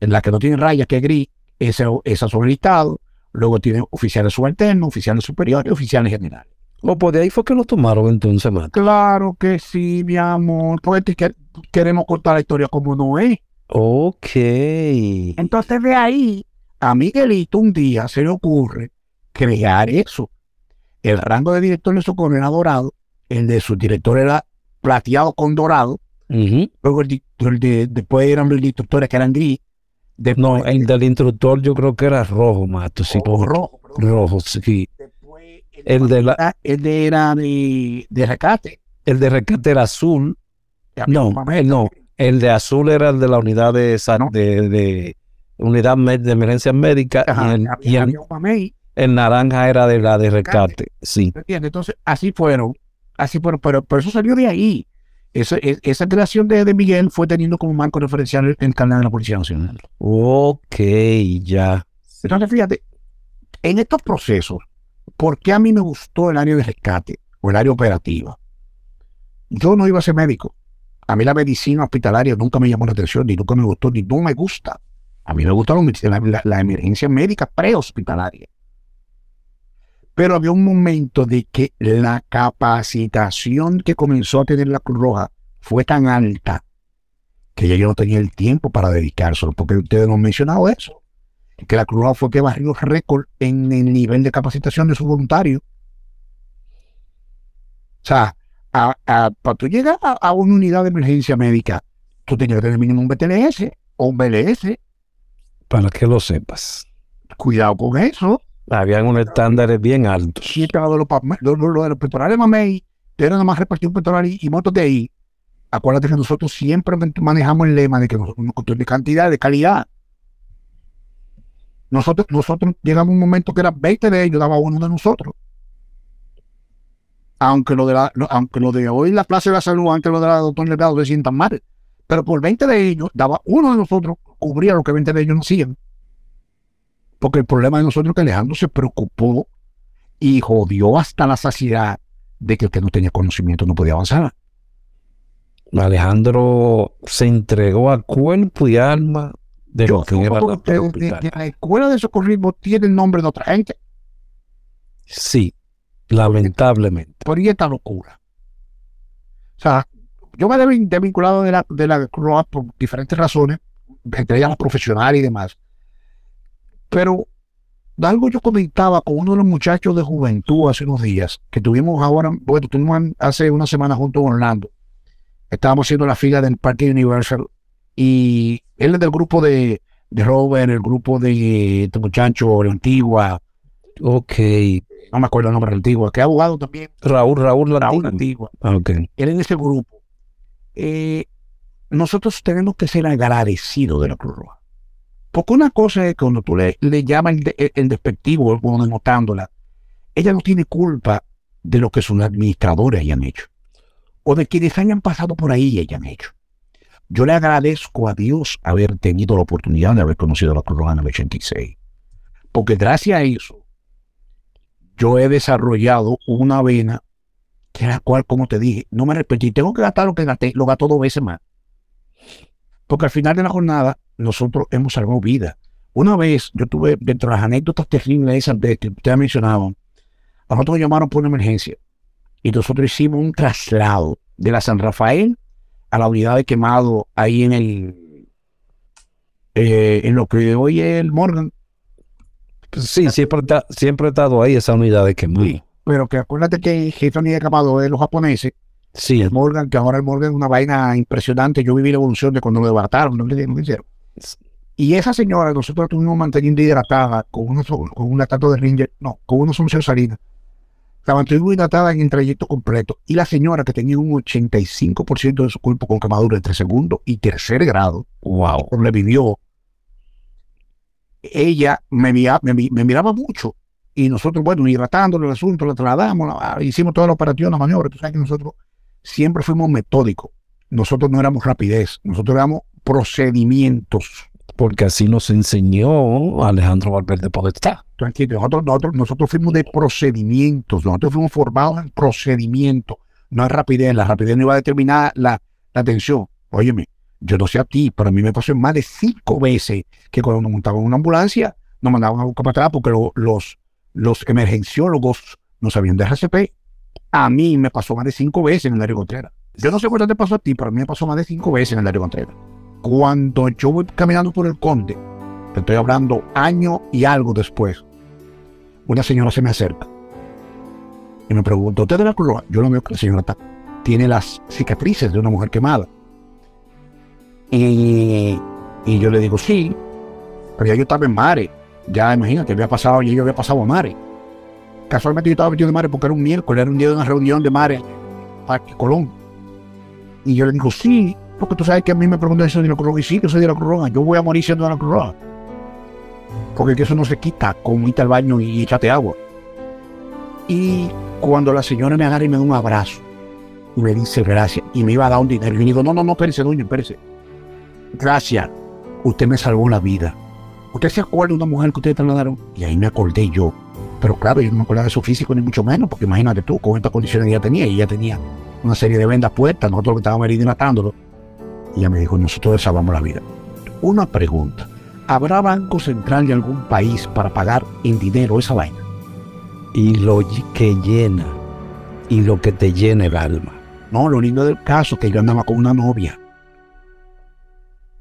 en la que no tiene rayas, que es gris, ese es solicitado. Luego tiene oficiales subalternos, oficiales superiores, oficiales generales. O por de ahí fue que lo tomaron entonces, Mato. Claro que sí, mi amor. Porque que- queremos contar la historia como no es. Ok. Entonces de ahí a Miguelito un día se le ocurre crear eso. El rango de director de socorro era dorado, el de su director era plateado con dorado, luego el, el de, después eran los instructores que eran gris, después No, el del instructor yo creo que era rojo, Mato. Sí, o rojo. rojo, sí. Después El de la, el de era de, de rescate. el de rescate era azul. No, eh, no. El de azul era el de la unidad de, No. de, de unidad de emergencia médica Ajá, y, el, y naranja era de la de rescate. Sí. ¿me entiendes? Entonces así fueron, así pero, pero eso salió de ahí. Eso- es- esa creación de, de Miguel fue teniendo como marco referencial el, el canal de la Policía Nacional. Ok, ya. Entonces, fíjate, en estos procesos, ¿por qué a mí me gustó el área de rescate o el área operativa? Yo no iba a ser médico. A mí la medicina hospitalaria nunca me llamó la atención, ni nunca me gustó, ni no me gusta. A mí me gusta la, la, la emergencia médica prehospitalaria. Pero había un momento de que la capacitación que comenzó a tener la Cruz Roja fue tan alta que ya yo no tenía el tiempo para dedicárselo, porque ustedes no han mencionado eso, que la Cruz Roja fue que barrió récord en el nivel de capacitación de sus voluntarios. O sea, para tú llegar a, una unidad de emergencia médica, tú tenías que tener mínimo un BTLS o un BLS. Para que lo sepas. Cuidado con eso. Habían unos estándares bien altos. Sí, de los, de los pectorales Mamey, eran nada más repartir un pectoral y, motos de ahí. Acuérdate que nosotros siempre manejamos el lema de que nosotros no de cantidad, de calidad. Nosotros, nosotros llegamos a un momento que eran 20 de ellos, daba uno de nosotros aunque lo de la, aunque lo de hoy la Plaza de la Salud, antes lo de la doctor Delgado se sientan mal. Pero por 20 de ellos, daba uno de nosotros, cubría lo que 20 de ellos no hacían. Porque el problema de nosotros es que Alejandro se preocupó y jodió hasta la saciedad de que el que no tenía conocimiento no podía avanzar. Alejandro se entregó a cuerpo y alma de lo que era la, la escuela de socorrismo tiene el nombre de otra gente. Sí, Lamentablemente. Por ahí esta locura. O sea, yo me he desvinculado de la, de la Cruz por diferentes razones, entre ellas la profesional y demás. Pero algo yo comentaba con uno de los muchachos de juventud hace unos días, que tuvimos ahora, bueno, tuvimos hace una semana junto con Orlando. Estábamos haciendo la fila del Parque Universal y él es del grupo de, de Robert, el grupo de este muchacho de Antigua. Ok no me acuerdo el nombre antiguo, que ha abogado también. Raúl, Raúl, Raúl Antigua. Ah, okay. Él en ese grupo. Eh, nosotros tenemos que ser agradecidos de la Cruz Roja. Porque una cosa es cuando tú le, le llamas el, despectivo, como denotándola, ella no tiene culpa de lo que sus administradores hayan hecho. O de quienes hayan pasado por ahí y hayan hecho. Yo le agradezco a Dios haber tenido la oportunidad de haber conocido a la Cruz Roja en el 86. Porque gracias a eso, yo he desarrollado una vena que la cual, como te dije, no me repetí. Tengo que gastar lo que gasté, lo gasto dos veces más. Porque al final de la jornada, nosotros hemos salvado vida. Una vez, yo tuve, dentro de las anécdotas terribles esas de que ustedes mencionaban, a nosotros nos llamaron por una emergencia. Y nosotros hicimos un traslado de la San Rafael a la unidad de quemado ahí en el, eh, en lo que hoy es el Morgan, Sí, siempre, siempre ha estado ahí esa unidad de quemado. pero que acuérdate que esa unidad de quemado de los japoneses. Sí. El Morgan, que ahora el Morgan es una vaina impresionante. Yo viví la evolución de cuando lo desbarataron, no lo hicieron. Y esa señora, nosotros tuvimos manteniendo hidratada con, unos, con una tato de Ranger, no, con una solución salina. La mantuvimos hidratada en el trayecto completo. Y la señora que tenía un 85% de su cuerpo con quemadura entre segundo y tercer grado, wow. sobrevivió ella me, me, miraba mucho y nosotros, bueno, hidratándole el asunto, la trasladamos, hicimos toda la operación, la maniobra. Tú sabes que nosotros siempre fuimos metódicos. Nosotros no éramos rapidez, nosotros éramos procedimientos. Porque así nos enseñó Alejandro Valverde Podestá. Tranquilo, nosotros, nosotros, nosotros fuimos de procedimientos, nosotros fuimos formados en procedimientos, no en rapidez. La rapidez no iba a determinar la, la atención. Óyeme, yo no sé a ti, pero a mí me pasó más de cinco veces que cuando nos montaban en una ambulancia, nos mandaban a buscar para atrás porque los, los emergenciólogos no sabían de RCP. A mí me pasó más de cinco veces en el área Contreras. Yo no sé cuánto te pasó a ti, pero a mí me pasó más de cinco veces en el área Contreras. Cuando yo voy caminando por el Conde, te estoy hablando año y algo después, una señora se me acerca y me pregunta, ¿usted de la Cruz Yo lo veo que la señora tiene las cicatrices de una mujer quemada. Y, yo le digo, sí, pero ya yo estaba en Mare. Ya imagínate, había pasado, ya yo había pasado a Mare. Casualmente yo estaba metido en Mare porque era un miércoles, era un día de una reunión de Mare, Parque Colón. Y yo le digo, sí, porque tú sabes que a mí me preguntan eso de la Cruz y sí, que soy de la Cruz Yo voy a morir siendo de la Cruz Porque eso no se quita con irte al baño y echate agua. Y cuando la señora me agarra y me da un abrazo, y me dice gracias, y me iba a dar un dinero, y le digo, no, no, no, espérese, doña, espérese gracias, usted me salvó la vida. ¿Usted se acuerda de una mujer que ustedes trasladaron? Y ahí me acordé yo. Pero claro, yo no me acordaba de su físico ni mucho menos, porque imagínate tú, con estas condiciones que ella tenía, y ella tenía una serie de vendas puestas, nosotros que estábamos matándolo. Y ella me dijo, nosotros salvamos la vida. Una pregunta. ¿Habrá banco central de algún país para pagar en dinero esa vaina? Y lo que llena, y lo que te llena el alma. No, lo lindo del caso es que yo andaba con una novia.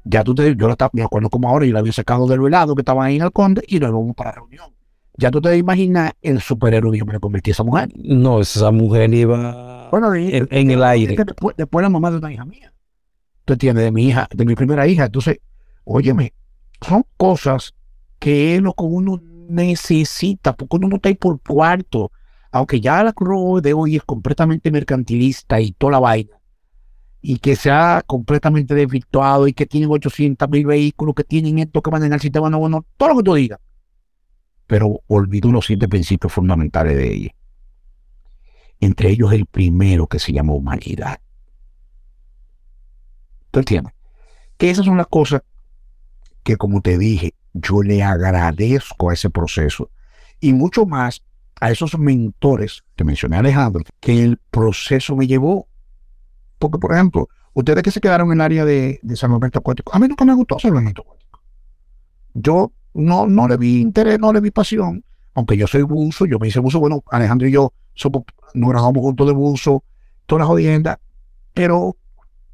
Ya tú te, yo la estaba, me acuerdo como ahora, yo la había sacado del velado que estaba ahí en el conde y luego vamos para la reunión. Ya tú te imaginas el superhéroe que me convertí esa mujer. No, esa mujer iba bueno, en, en el aire. Después, después la mamá de una hija mía. Tú entiendes, de mi hija, de mi primera hija. Entonces, óyeme, son cosas que es lo que uno necesita, porque uno no está ahí por cuarto. Aunque ya la Cruz de hoy es completamente mercantilista y toda la vaina, y que se ha completamente desvirtuado y que tienen 800 mil vehículos, que tienen esto, que van en el sistema no bueno, todo lo que tú digas. Pero olvido los siete principios fundamentales de ella. Entre ellos el primero que se llama humanidad. ¿Tú entiendes? Que esas son las cosas que, como te dije, yo le agradezco a ese proceso. Y mucho más a esos mentores que mencioné Alejandro, que el proceso me llevó. Porque, por ejemplo, ustedes que se quedaron en el área de, de salvamento acuático, a mí nunca me gustó salvamento acuático. Yo no, no le vi interés, no le vi pasión, aunque yo soy buzo, yo me hice buzo, bueno, Alejandro y yo somos, nos grabamos juntos de buzo, toda la jodienda, pero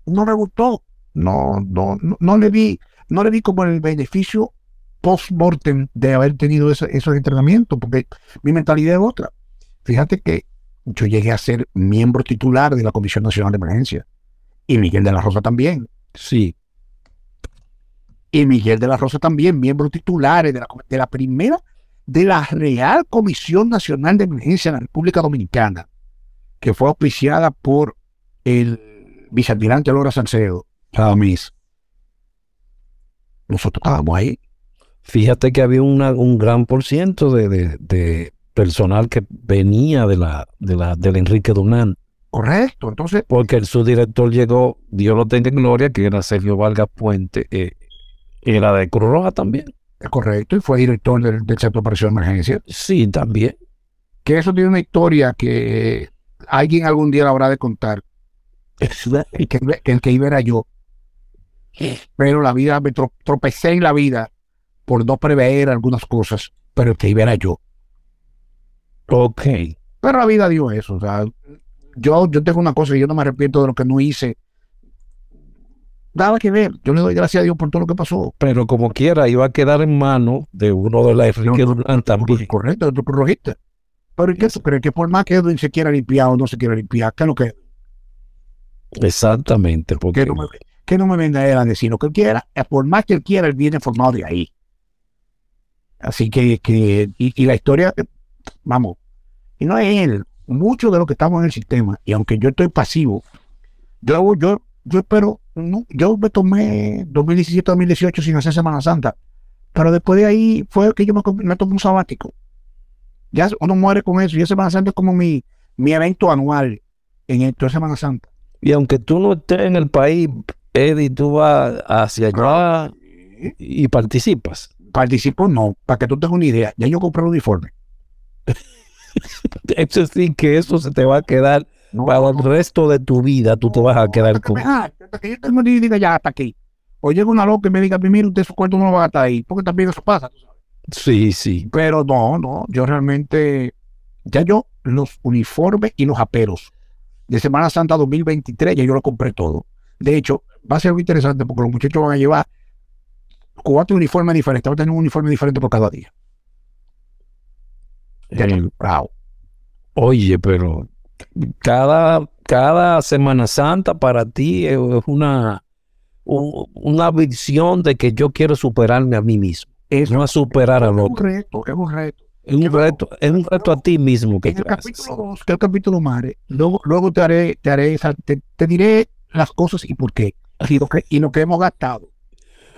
no me gustó, no, no, no, no le vi, no le vi como el beneficio post-mortem de haber tenido esos entrenamientos, porque mi mentalidad es otra. Fíjate que yo llegué a ser miembro titular de la Comisión Nacional de Emergencia. Y Miguel de la Rosa también. Sí. Y Miguel de la Rosa también, miembro titular de la, de la primera, de la Real Comisión Nacional de Emergencia en la República Dominicana, que fue auspiciada por el vicealmirante Laura Salcedo, Mis. Nosotros estábamos ahí. Fíjate que había un gran por ciento de, personal que venía de la, de la, del Enrique Dunán. Correcto, entonces. Porque el subdirector llegó, Dios lo tenga en gloria, que era Sergio Vargas Puente, eh, era de Cruz Roja también. Es correcto, y fue director del, Centro de Operación de Emergencia. Sí, también. Que eso tiene una historia que alguien algún día la habrá de contar. que, que el que iba era yo. Pero la vida, me tropecé en la vida por no prever algunas cosas, pero el que iba era yo. Ok. Pero la vida dio eso. O sea, yo, yo tengo una cosa y yo no me arrepiento de lo que no hice. Nada que ver. Yo le doy gracias a Dios por todo lo que pasó. Pero como quiera, iba a quedar en manos de uno de las Enrique Durán también. Correcto, de tu rojista. Pero ¿qué tú crees? Que por más que Edwin se quiera limpiar o no se quiera limpiar, ¿qué es lo que Exactamente. Porque... Que, no me, que no me venga él a decir lo que él quiera. Por más que él quiera, él viene formado de ahí. Así que, que y, la historia, vamos, y no es él, muchos de los que estamos en el sistema, y aunque yo estoy pasivo, yo, yo, yo espero, no, yo me tomé 2017-2018 sin hacer Semana Santa, pero después de ahí fue que yo me, me tomé un sabático. Ya uno muere con eso, y Semana Santa es como mi, mi evento anual en esto de Semana Santa. Y aunque tú no estés en el país, Eddie, tú vas hacia allá y participas. Participo no, para que tú tengas una idea. Ya yo compré un uniforme. eso sí que eso se te va a quedar para el resto de tu vida. Tú te vas a quedar con. hasta que yo tengo y diga ya hasta aquí. O llega una loca y me diga, mira, usted su cuarto no va a estar ahí. Porque también eso pasa. Sí, sí. Pero no, no. Yo realmente. Ya yo, los uniformes y los aperos de Semana Santa 2023, ya yo lo compré todo. De hecho, va a ser muy interesante porque los muchachos van a llevar cuatro uniformes diferentes. Va a tener un uniforme diferente por cada día. Eh, Oye, pero cada, cada Semana Santa para ti es una, una visión de que yo quiero superarme a mí mismo. Es no a superar al otro. Es un reto, es un reto. Es un reto, es un reto a ti mismo que en el capítulo 2, que es el capítulo Mare, luego, luego te haré, te haré, te, te diré las cosas y por qué. Y lo que, y lo que hemos gastado.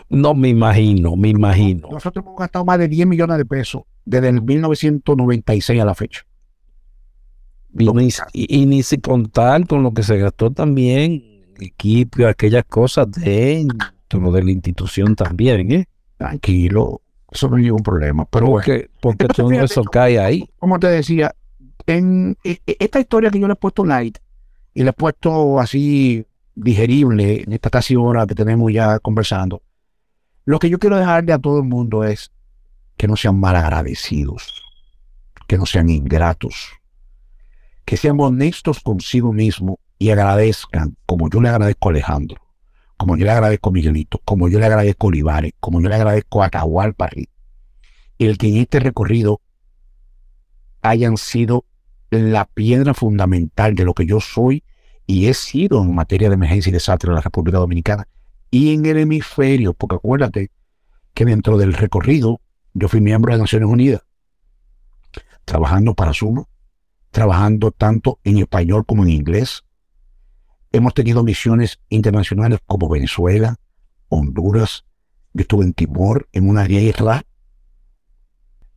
No me imagino, me imagino. Nosotros hemos gastado más de 10 millones de pesos desde el 1996 a la fecha. Y ni, y, ni si contar con lo que se gastó también, equipo aquellas cosas dentro de la institución también, ¿eh? Tranquilo, eso no es ningún problema. Pero porque, porque todo eso cae ahí. Como te decía, en e, e, esta historia que yo le he puesto light y le he puesto así digerible en esta casi hora que tenemos ya conversando. Lo que yo quiero dejarle a todo el mundo es que no sean malagradecidos, que no sean ingratos, que sean honestos consigo mismo y agradezcan, como yo le agradezco a Alejandro, como yo le agradezco a Miguelito, como yo le agradezco a Olivares, como yo le agradezco a Parry, el que en este recorrido hayan sido la piedra fundamental de lo que yo soy y he sido en materia de emergencia y desastre en la República Dominicana y en el hemisferio, porque acuérdate que dentro del recorrido yo fui miembro de Naciones Unidas, trabajando para Sumo, trabajando tanto en español como en inglés. Hemos tenido misiones internacionales como Venezuela, Honduras. Yo estuve en Timor, en una isla,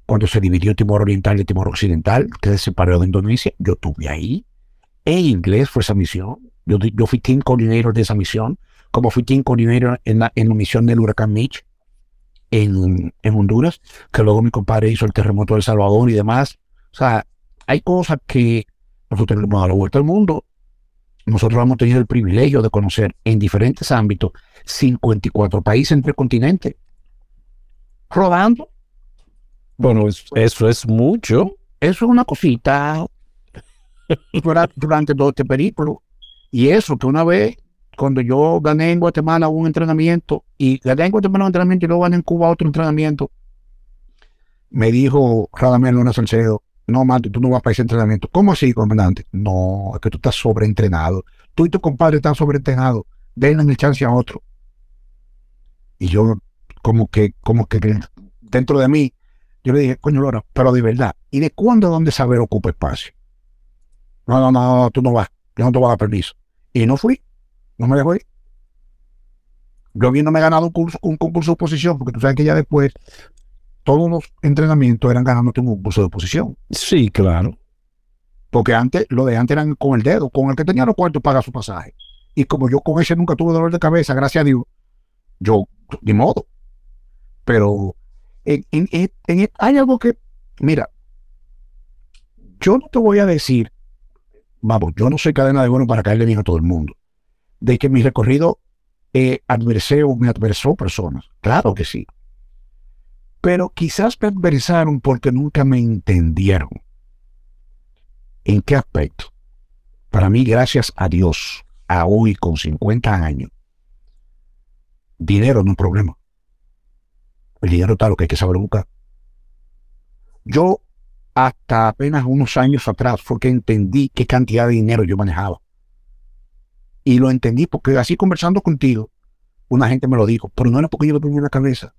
cuando se dividió Timor Oriental y Timor Occidental, que se separó de Indonesia. Yo estuve ahí. En inglés fue esa misión. Yo, fui team coordinator de esa misión, como fui team coordinator en la, en la misión del huracán Mitch en, en Honduras, que luego mi compadre hizo el terremoto de El Salvador y demás. O sea, hay cosas que nosotros hemos dado la vuelta al mundo. Nosotros hemos tenido el privilegio de conocer en diferentes ámbitos 54 países entre el continente. Rodando. Bueno, eso es mucho. Eso es una cosita durante todo este periplo. Y eso que una vez, cuando yo gané en Guatemala un entrenamiento, y gané en Guatemala un entrenamiento y luego gané en Cuba otro entrenamiento, me dijo Radamel Luna Salcedo, no, mate, tú no vas para ese entrenamiento. ¿Cómo así, comandante? No, es que tú estás sobreentrenado. Tú y tu compadre están sobreentrenados. Denle el chance a otro. Y yo, como que, como que dentro de mí, yo le dije, coño, Lora, pero de verdad, ¿y de cuándo dónde saber ocupa espacio? No, no, no, tú no vas. Yo no te voy a dar permiso. Y no fui. No me dejó ir. Yo me he ganado un, curso, un concurso de oposición, porque tú sabes que ya después todos los entrenamientos eran ganándote un curso de oposición. Sí, claro. Porque antes, lo de antes eran con el dedo, con el que tenía los cuartos paga su pasaje. Y como yo con ese nunca tuve dolor de cabeza, gracias a Dios, yo, de modo. Pero en, hay algo que, mira, yo no te voy a decir, vamos, yo no soy cadena de bueno para caerle bien a todo el mundo, de que mi recorrido eh, adversé o me adversó personas. Claro que sí pero quizás me adversaron porque nunca me entendieron. ¿En qué aspecto? Para mí, gracias a Dios, a hoy con 50 años, dinero no es un problema. El dinero está lo que hay que saber buscar. Yo, hasta apenas unos años atrás, fue que entendí qué cantidad de dinero yo manejaba. Y lo entendí porque así conversando contigo, una gente me lo dijo, pero no era porque yo lo tenía en la cabeza.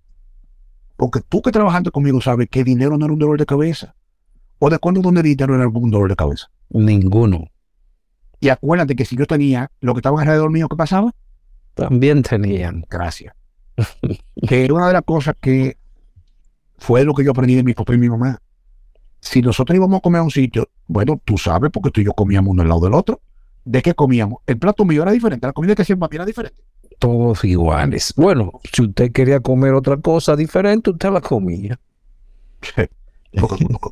Porque tú que trabajando conmigo sabes que dinero no era un dolor de cabeza. ¿O de cuándo donde dinero era un dolor de cabeza? Ninguno. Y acuérdate que si yo tenía lo que estaba alrededor mío, ¿qué pasaba? También tenían. Gracias. que era una de las cosas que fue lo que yo aprendí de mi papá y mi mamá. Si nosotros íbamos a comer a un sitio, bueno, tú sabes, porque tú y yo comíamos uno al lado del otro. ¿De qué comíamos? El plato mío era diferente, la comida que para era diferente todos iguales. Bueno, si usted quería comer otra cosa diferente, usted la comía.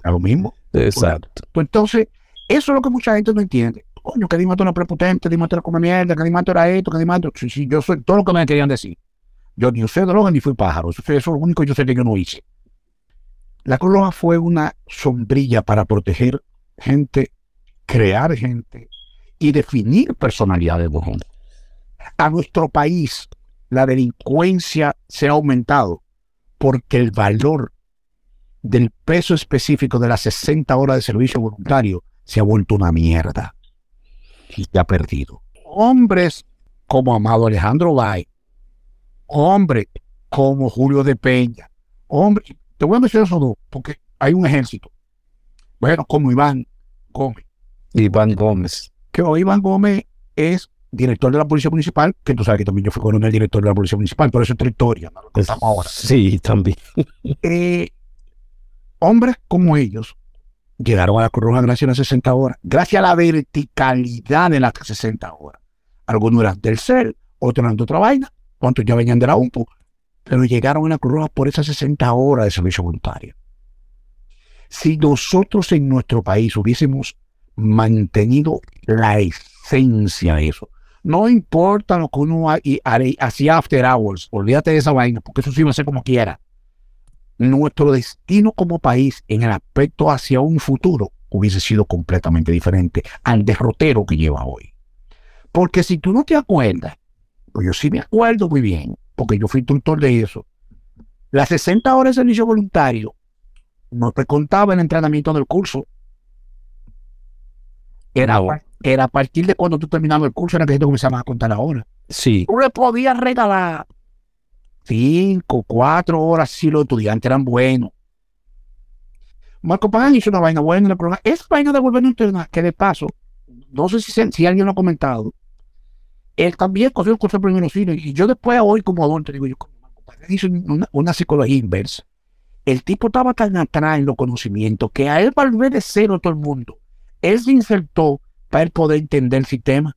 a lo mismo. Exacto. Pues entonces, eso es lo que mucha gente no entiende. Coño, que Dimato era prepotente, Dimato era come mierda, que Dimato era esto, que Dimato... Sí, sí, yo soy todo lo que me querían decir. Yo ni usé droga ni fui pájaro. Eso, es lo único que yo sé que yo no hice. La Cruz Roja fue una sombrilla para proteger gente, crear gente y definir personalidades de a nuestro país la delincuencia se ha aumentado porque el valor del peso específico de las 60 horas de servicio voluntario se ha vuelto una mierda y se ha perdido. Hombres como Amado Alejandro Bay, hombres como Julio de Peña, hombres, te voy a mencionar esos dos porque hay un ejército. Bueno, como Iván Gómez. Iván Gómez. Que Iván Gómez es director de la Policía Municipal, que tú sabes que también yo fui coronel director de la Policía Municipal, por eso es historia, ¿no? lo contamos ahora. Sí, también. Eh, hombres como ellos llegaron a la Cruz Roja gracias a las 60 horas, gracias a la verticalidad de las 60 horas. Algunos eran del CEL, otros eran de otra vaina, otros ya venían de la UMPU, pero llegaron a la Cruz Roja por esas 60 horas de servicio voluntario. Si nosotros en nuestro país hubiésemos mantenido la esencia de eso. No importa lo que uno hacía after hours, olvídate de esa vaina, porque eso sí va a ser como quiera. Nuestro destino como país en el aspecto hacia un futuro hubiese sido completamente diferente al derrotero que lleva hoy. Porque si tú no te acuerdas, pues yo sí me acuerdo muy bien, porque yo fui instructor de eso. Las 60 horas de servicio voluntario no te contaba el entrenamiento del curso. Era, No. Era a partir de cuando tú terminabas el curso, era que te comenzabas a contar la hora. Sí, Tú le podías regalar cinco, cuatro horas si los estudiantes eran buenos. Marco Pagán hizo una vaina buena en el programa. Esa vaina de volver a internar, que de paso, no sé si, se- si alguien lo ha comentado, él también cogió el curso de primeros cine. Y yo después, hoy como adulto, digo yo, Marco Pagán hizo una, una psicología inversa. El tipo estaba tan atrás en los conocimientos que a él volver de cero todo el mundo, él se insertó para él poder entender el sistema.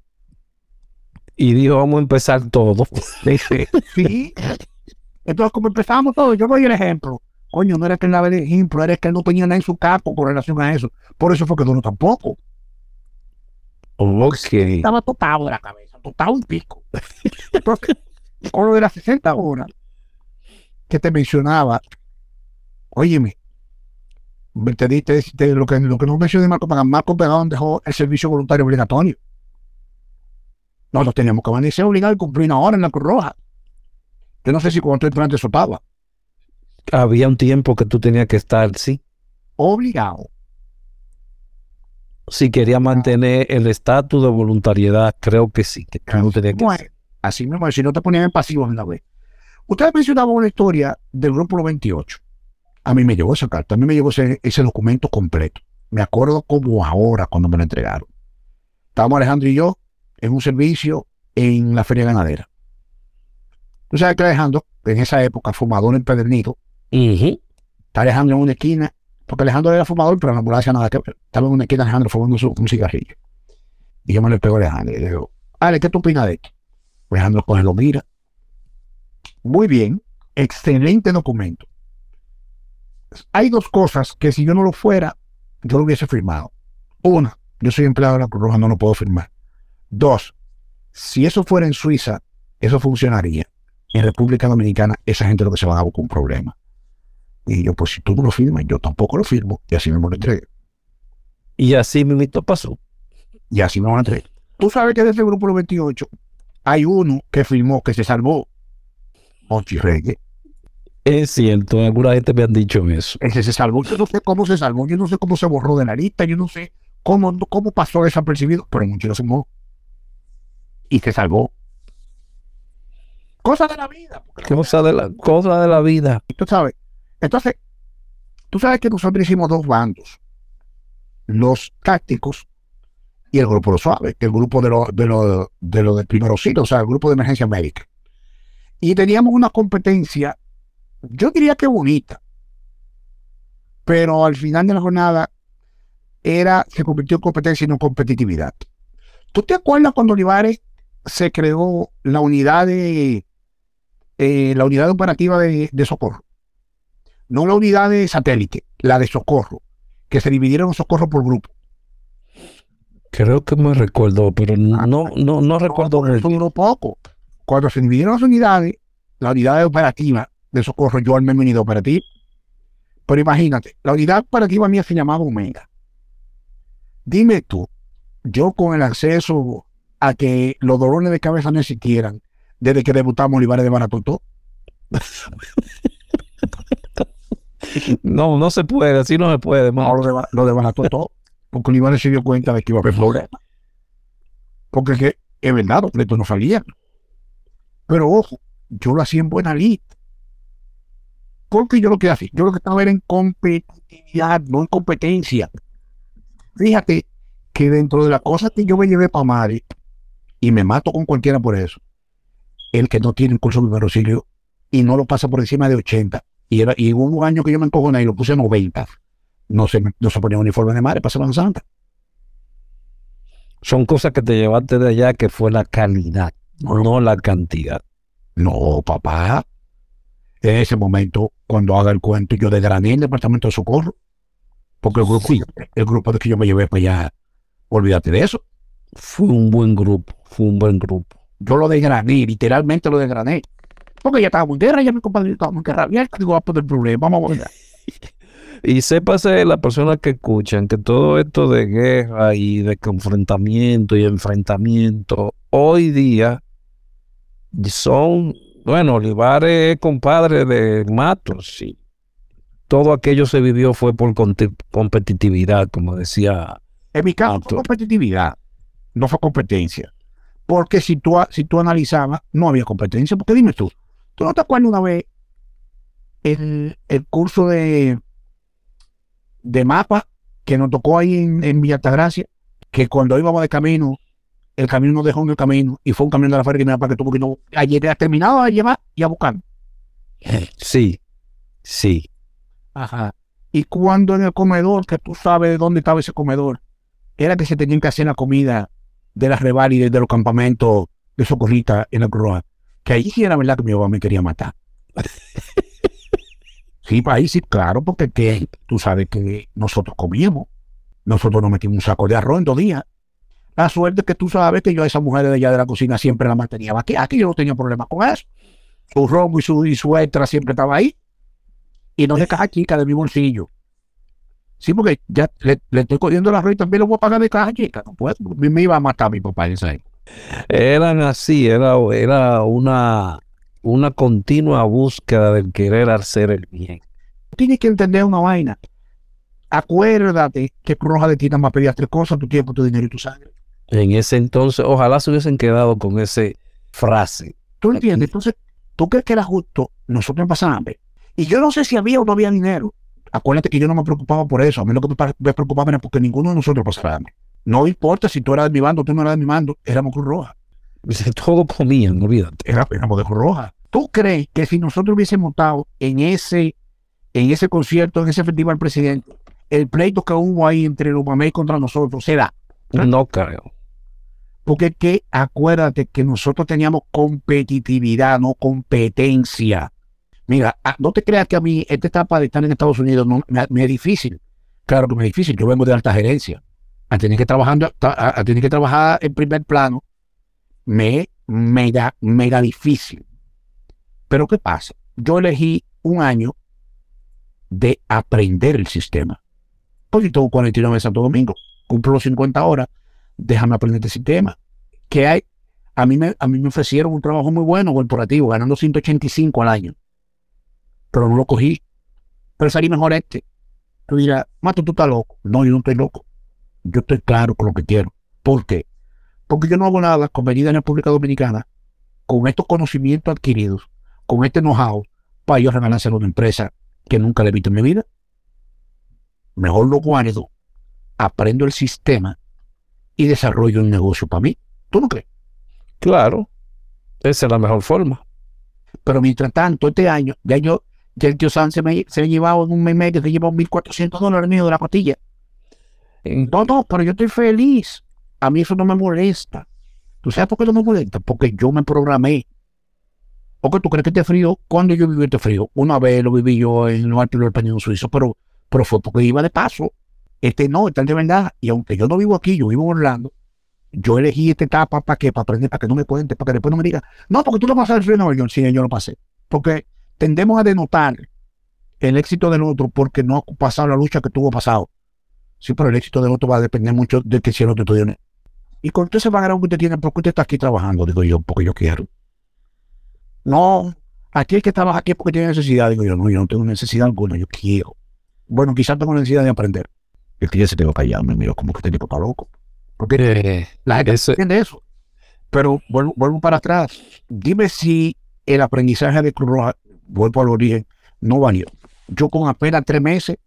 y dijo, vamos a empezar todo. Sí. Entonces, como empezamos todo, yo doy el ejemplo. Coño, no era que él daba el ejemplo, era que él no tenía nada en su capo con relación a eso. Por eso fue que duró tampoco. Ok. Estaba totado de la cabeza, totado un pico. Entonces, con lo de las 60 horas que te mencionaba, óyeme, te diste te- lo, que, lo que no mencioné Marco Pagán. Marco Pagán dejó el servicio voluntario obligatorio. Nosotros teníamos que amanecer obligados a cumplir una hora en la Cruz Roja. Yo no sé si cuando tú entrantes eso estaba. Había un tiempo que tú tenías que estar, sí. Obligado. Si quería mantener el estatus de voluntariedad, creo que sí, que no tenías que Bueno, así mismo, si no te ponían en pasivos en la vez. Ustedes mencionaban una historia del grupo 28. A mí me llegó esa carta, a mí me llegó ese, ese documento completo. Me acuerdo como ahora cuando me lo entregaron. Estábamos Alejandro y yo en un servicio en la feria ganadera. Tú sabes que Alejandro, en esa época, fumador empedernido, Ujú. está Alejandro en una esquina, porque Alejandro era fumador, pero la ambulancia nada que ver. Estaba en una esquina Alejandro fumando su- un cigarrillo. Y yo me le pego a Alejandro y le digo, Ale, ¿qué tú opinas de esto? Alejandro coge, lo mira. Muy bien, excelente documento. Hay dos cosas que si yo no lo fuera, yo lo hubiese firmado. Una, yo soy empleado de la Cruz Roja, no lo puedo firmar. Dos, si eso fuera en Suiza, eso funcionaría. En República Dominicana, esa gente lo que se va a dar con un problema. Y yo, pues si tú no lo firmas, yo tampoco lo firmo. Y así mismo lo entregué. Y así mismo pasó. Y así me lo entregué. Tú sabes que desde el grupo 28 hay uno que firmó, que se salvó. Monchi Reyes. Es cierto, alguna gente me han dicho eso. Ese se salvó. Yo no sé cómo se salvó. Yo no sé cómo se borró de la lista. Yo no sé cómo, cómo pasó desapercibido. Pero Monchi lo firmó. Y se salvó. Cosa de la vida. la Cosa de la, cosa de la vida. Tú sabes. Entonces, tú sabes que nosotros hicimos dos bandos. Los tácticos y el grupo de los suaves, que el grupo de los de los de los de o sea, el grupo de emergencia médica. Y teníamos una competencia, yo diría que bonita, pero al final de la jornada era, se convirtió en competencia y no competitividad. ¿Tú te acuerdas cuando Olivares se creó la unidad de eh, la unidad operativa de, de socorro? No la unidad de satélite, la de socorro, que se dividieron los socorros por grupo. Creo que me recuerdo, pero no, no, no recuerdo. No, eso duró poco. Cuando se dividieron las unidades, la unidad operativa de socorro, yo armé mi unidad operativa. Pero imagínate, la unidad operativa mía se llamaba Omega. Dime tú, yo con el acceso a que los dolores de cabeza no existieran desde que debutamos Olivares de Baratotó, No, no se puede, así no se puede. no, lo, deba- lo todo, porque Olivares se dio cuenta de que iba a haber problemas. Porque es que es verdad, los pleitos no salían. Pero ojo, yo lo hacía en buena lid. Porque yo lo que hacía, yo lo que estaba era en competitividad, no en competencia. Fíjate que dentro de las cosas que yo me llevé para Mari, y me mato con cualquiera por eso, el que no tiene un curso de primer auxilio y no lo pasa por encima de 80, y, era, y hubo un año que yo me encojoné y lo puse a 90, no se, no se ponía uniforme de madre para Semana Santa. Son cosas que te llevaste de allá que fue la calidad, no la cantidad. No, papá. En ese momento, cuando haga el cuento, yo desgrané el departamento de socorro. Porque el grupo, el grupo de que yo me llevé para allá, olvídate de eso. Fue un buen grupo, fue un buen grupo. Yo lo desgrané, literalmente lo desgrané. Porque ya estábamos en guerra, ya mi compadre estábamos en guerra. Ya digo, a poner problema, vamos a ver. Y sépase las personas que escuchan que todo esto de guerra y de confrontamiento y enfrentamiento hoy día son, bueno, Olivares es compadre de Matos y todo aquello se vivió fue por competitividad, como decía. En mi caso, fue competitividad, no fue competencia. Porque si tú, si tú analizabas, no había competencia. Porque dime tú, ¿tú no te acuerdas una vez el, el curso de, de mapa que nos tocó ahí en, en Villa Altagracia? Que cuando íbamos de camino, el camino nos dejó en el camino y fue un camión de la feria para que tuvo que no, ayer ha terminado de llevar y a buscar. Sí, sí. Ajá. Y cuando en el comedor, que tú sabes de dónde estaba ese comedor, era que se tenían que hacer la comida de las reválides de los campamentos de socorrita en la Cruz. Que ahí sí era verdad que mi papá me quería matar. sí, para ahí sí, claro, porque que, tú sabes que nosotros comíamos. Nosotros nos metimos un saco de arroz en dos días. La suerte es que tú sabes que yo a esa mujer de allá de la cocina siempre la mantenía vaqueada, que yo no tenía problema con eso. Su romo y su, y su extra siempre estaba ahí y no de caja chica de mi bolsillo. Sí, porque ya le, le estoy cogiendo la arroz y también lo voy a pagar de caja chica. No puedo. Me iba a matar mi papá en esa época. Eran así, era, era una, una continua búsqueda del querer hacer el bien. Tienes que entender una vaina. Acuérdate que Cruz Roja de ti nada más pedía tres cosas, tu tiempo, tu dinero y tu sangre. En ese entonces, ojalá se hubiesen quedado con esa frase. ¿Tú entiendes? Entonces, ¿tú crees que era justo nosotros pasar hambre? Y yo no sé si había o no había dinero. Acuérdate que yo no me preocupaba por eso. A mí lo que me pa- me preocupaba era porque ninguno de nosotros pasara hambre. No importa si tú eras de mi bando o tú no eras de mi bando, éramos Cruz Roja. Todo comían, olvídate. era, éramos de Cruz Roja. ¿Tú crees que si nosotros hubiésemos estado en ese, en ese concierto, en ese festival presidente, el pleito que hubo ahí entre los mamés contra nosotros se da? No creo. Porque es que acuérdate que nosotros teníamos competitividad, no competencia. Mira, ah, no te creas que a mí esta etapa de estar en Estados Unidos no, me, es difícil. Claro que me es difícil. Yo vengo de alta gerencia. A tener que, trabajando, a, que trabajar en primer plano me es mega, mega difícil. Pero ¿qué pasa? Yo elegí un año de aprender el sistema. Porque tengo 49 en Santo Domingo. Cumplo los 50 horas déjame aprender este sistema. Que hay, a mí me, a mí me ofrecieron un trabajo muy bueno corporativo, ganando 185 al año. Pero no lo cogí. Pero salí mejor este. Tú dirás, Mato, tú estás loco. No, yo no estoy loco. Yo estoy claro con lo que quiero. ¿Por qué? Porque yo no hago nada con venida en República Dominicana, con estos conocimientos adquiridos, con este know-how, para yo regalárselo a una empresa que nunca le he visto en mi vida. Mejor lo guardo, aprendo el sistema y desarrollo un negocio para mí. ¿Tú no crees? Claro. Esa es la mejor forma. Pero mientras tanto, este año, ya yo, ya el tío San se me, se me ha llevado en un mes y medio, se llevó 1.400 dólares mío de la pastilla. No, no, pero yo estoy feliz. A mí eso no me molesta. ¿Tú sabes por qué no me molesta? Porque yo me programé. ¿O que tú crees que este frío? ¿Cuándo yo viví este frío? Una vez lo viví yo en los altos del Peninsula Suizo, pero, pero fue porque iba de paso. Este no, este es de verdad. Y aunque yo no vivo aquí, yo vivo en Orlando, yo elegí esta etapa para que, para aprender, para que no me cuente, para que después no me diga, no, porque tú lo pasaste el frío en Nueva York. Sí, yo lo pasé. Porque tendemos a denotar el éxito del otro porque no ha pasado la lucha que tuvo pasado. Sí, pero el éxito del otro va a depender mucho de que si el otro tiene. Y con todo ese background que usted tiene, ¿por qué usted está aquí trabajando? Digo yo, porque yo quiero. No, aquí el que trabaja aquí es porque tiene necesidad. Digo yo, no, yo no tengo necesidad alguna, yo quiero. Bueno, quizás tengo necesidad de aprender. El que ya se tengo callado, me como que este tipo está loco. Porque Eh, la gente ese- entiende eso. Pero vuelvo, vuelvo para atrás. Dime si el aprendizaje de Cruz Roja, vuelvo al origen, no valió. Yo con apenas tres meses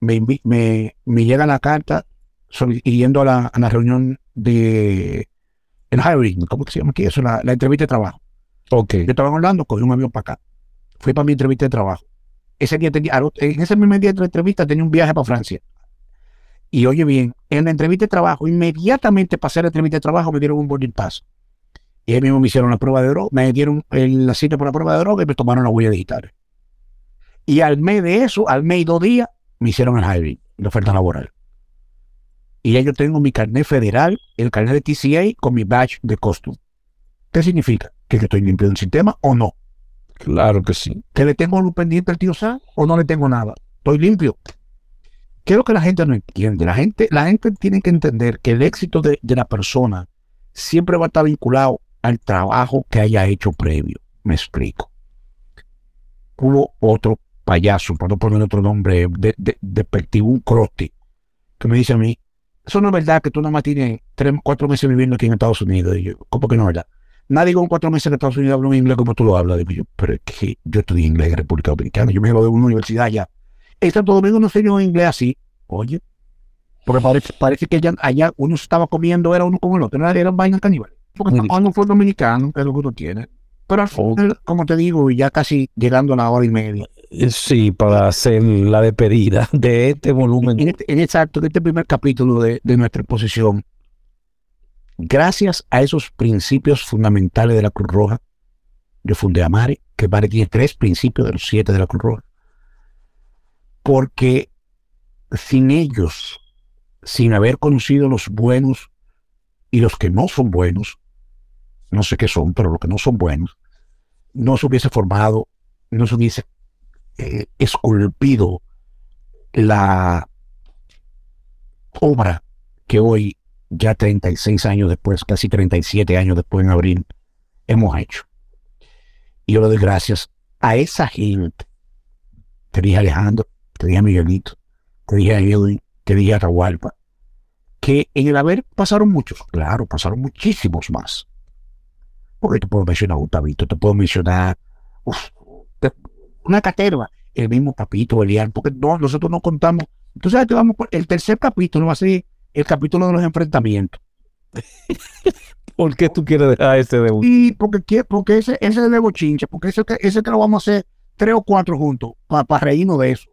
me, me, me llega la carta yendo a la, a la reunión de el hiring, ¿cómo que se llama aquí? Eso, la, la entrevista de trabajo. ok. Yo estaba en Orlando, cogí un avión para acá. Fui para mi entrevista de trabajo. Ese día tenía, en ese mismo día de la entrevista tenía un viaje para Francia. Y oye bien, en la entrevista de trabajo, inmediatamente pasé la entrevista de trabajo, me dieron un boarding pass. Y ahí mismo me hicieron la prueba de droga, me dieron la cita para la prueba de droga y me tomaron la huella digital. Y al mes de eso, al mes y dos días, me hicieron el hiring, la oferta laboral. y ya yo tengo mi carnet federal, el carnet de TCA con mi badge de costume. ¿Qué significa? ¿Que yo estoy limpio del sistema o no? Claro que sí. ¿Que le tengo luz pendiente al tío Sam o no le tengo nada? Estoy limpio. ¿Qué es lo que la gente no entiende? La gente, la gente tiene que entender que el éxito de, de la persona siempre va a estar vinculado al trabajo que haya hecho previo. Me explico. Hubo otro payaso, para no poner otro nombre de, de, un crosti, que me dice a mí, eso no es verdad que tú nada más tienes tres, cuatro meses viviendo aquí en Estados Unidos. Y yo, ¿cómo que no es verdad? Nadie con cuatro meses en Estados Unidos habla un inglés como tú lo hablas. Digo yo, pero es que yo estudié inglés en República Dominicana, yo me lo de una universidad allá. En Santo Domingo no sé yo inglés así. Oye, porque parece, parece que allá, allá uno se estaba comiendo, era uno con el otro, era, eran vainas caníbales. Porque no fue dominicano, es lo que uno tiene. Pero al final, como te digo, ya casi llegando a la hora y media. Eh, Sí, para hacer la despedida de este volumen. En, este, en exacto, en este primer capítulo de, de nuestra exposición, gracias a esos principios fundamentales de la Cruz Roja, yo fundé Amare, que Amare tiene tres principios de los siete de la Cruz Roja. Porque sin ellos, sin haber conocido los buenos y los que no son buenos, no sé qué son, pero los que no son buenos, no se hubiese formado, no se hubiese eh, esculpido la obra que hoy, ya 36 años después, casi 37 años después en abril, hemos hecho. Y yo le doy gracias a esa gente. Te dije Alejandro, te dije a Miguelito, te dije a Edwin, te dije a Atahualpa, que en el haber pasaron muchos, claro, pasaron muchísimos más. Porque te puedo mencionar a Gustavito, te puedo mencionar uf, te- una caterva, el mismo Papito, Elian, porque no, nosotros no contamos. Entonces, te vamos por- el tercer capítulo va a ser el capítulo de los enfrentamientos. ¿Por qué tú quieres dejar ese de Y porque, porque ese, ese es de bochincha, porque ese, ese que lo vamos a hacer tres o cuatro juntos para reírnos de eso.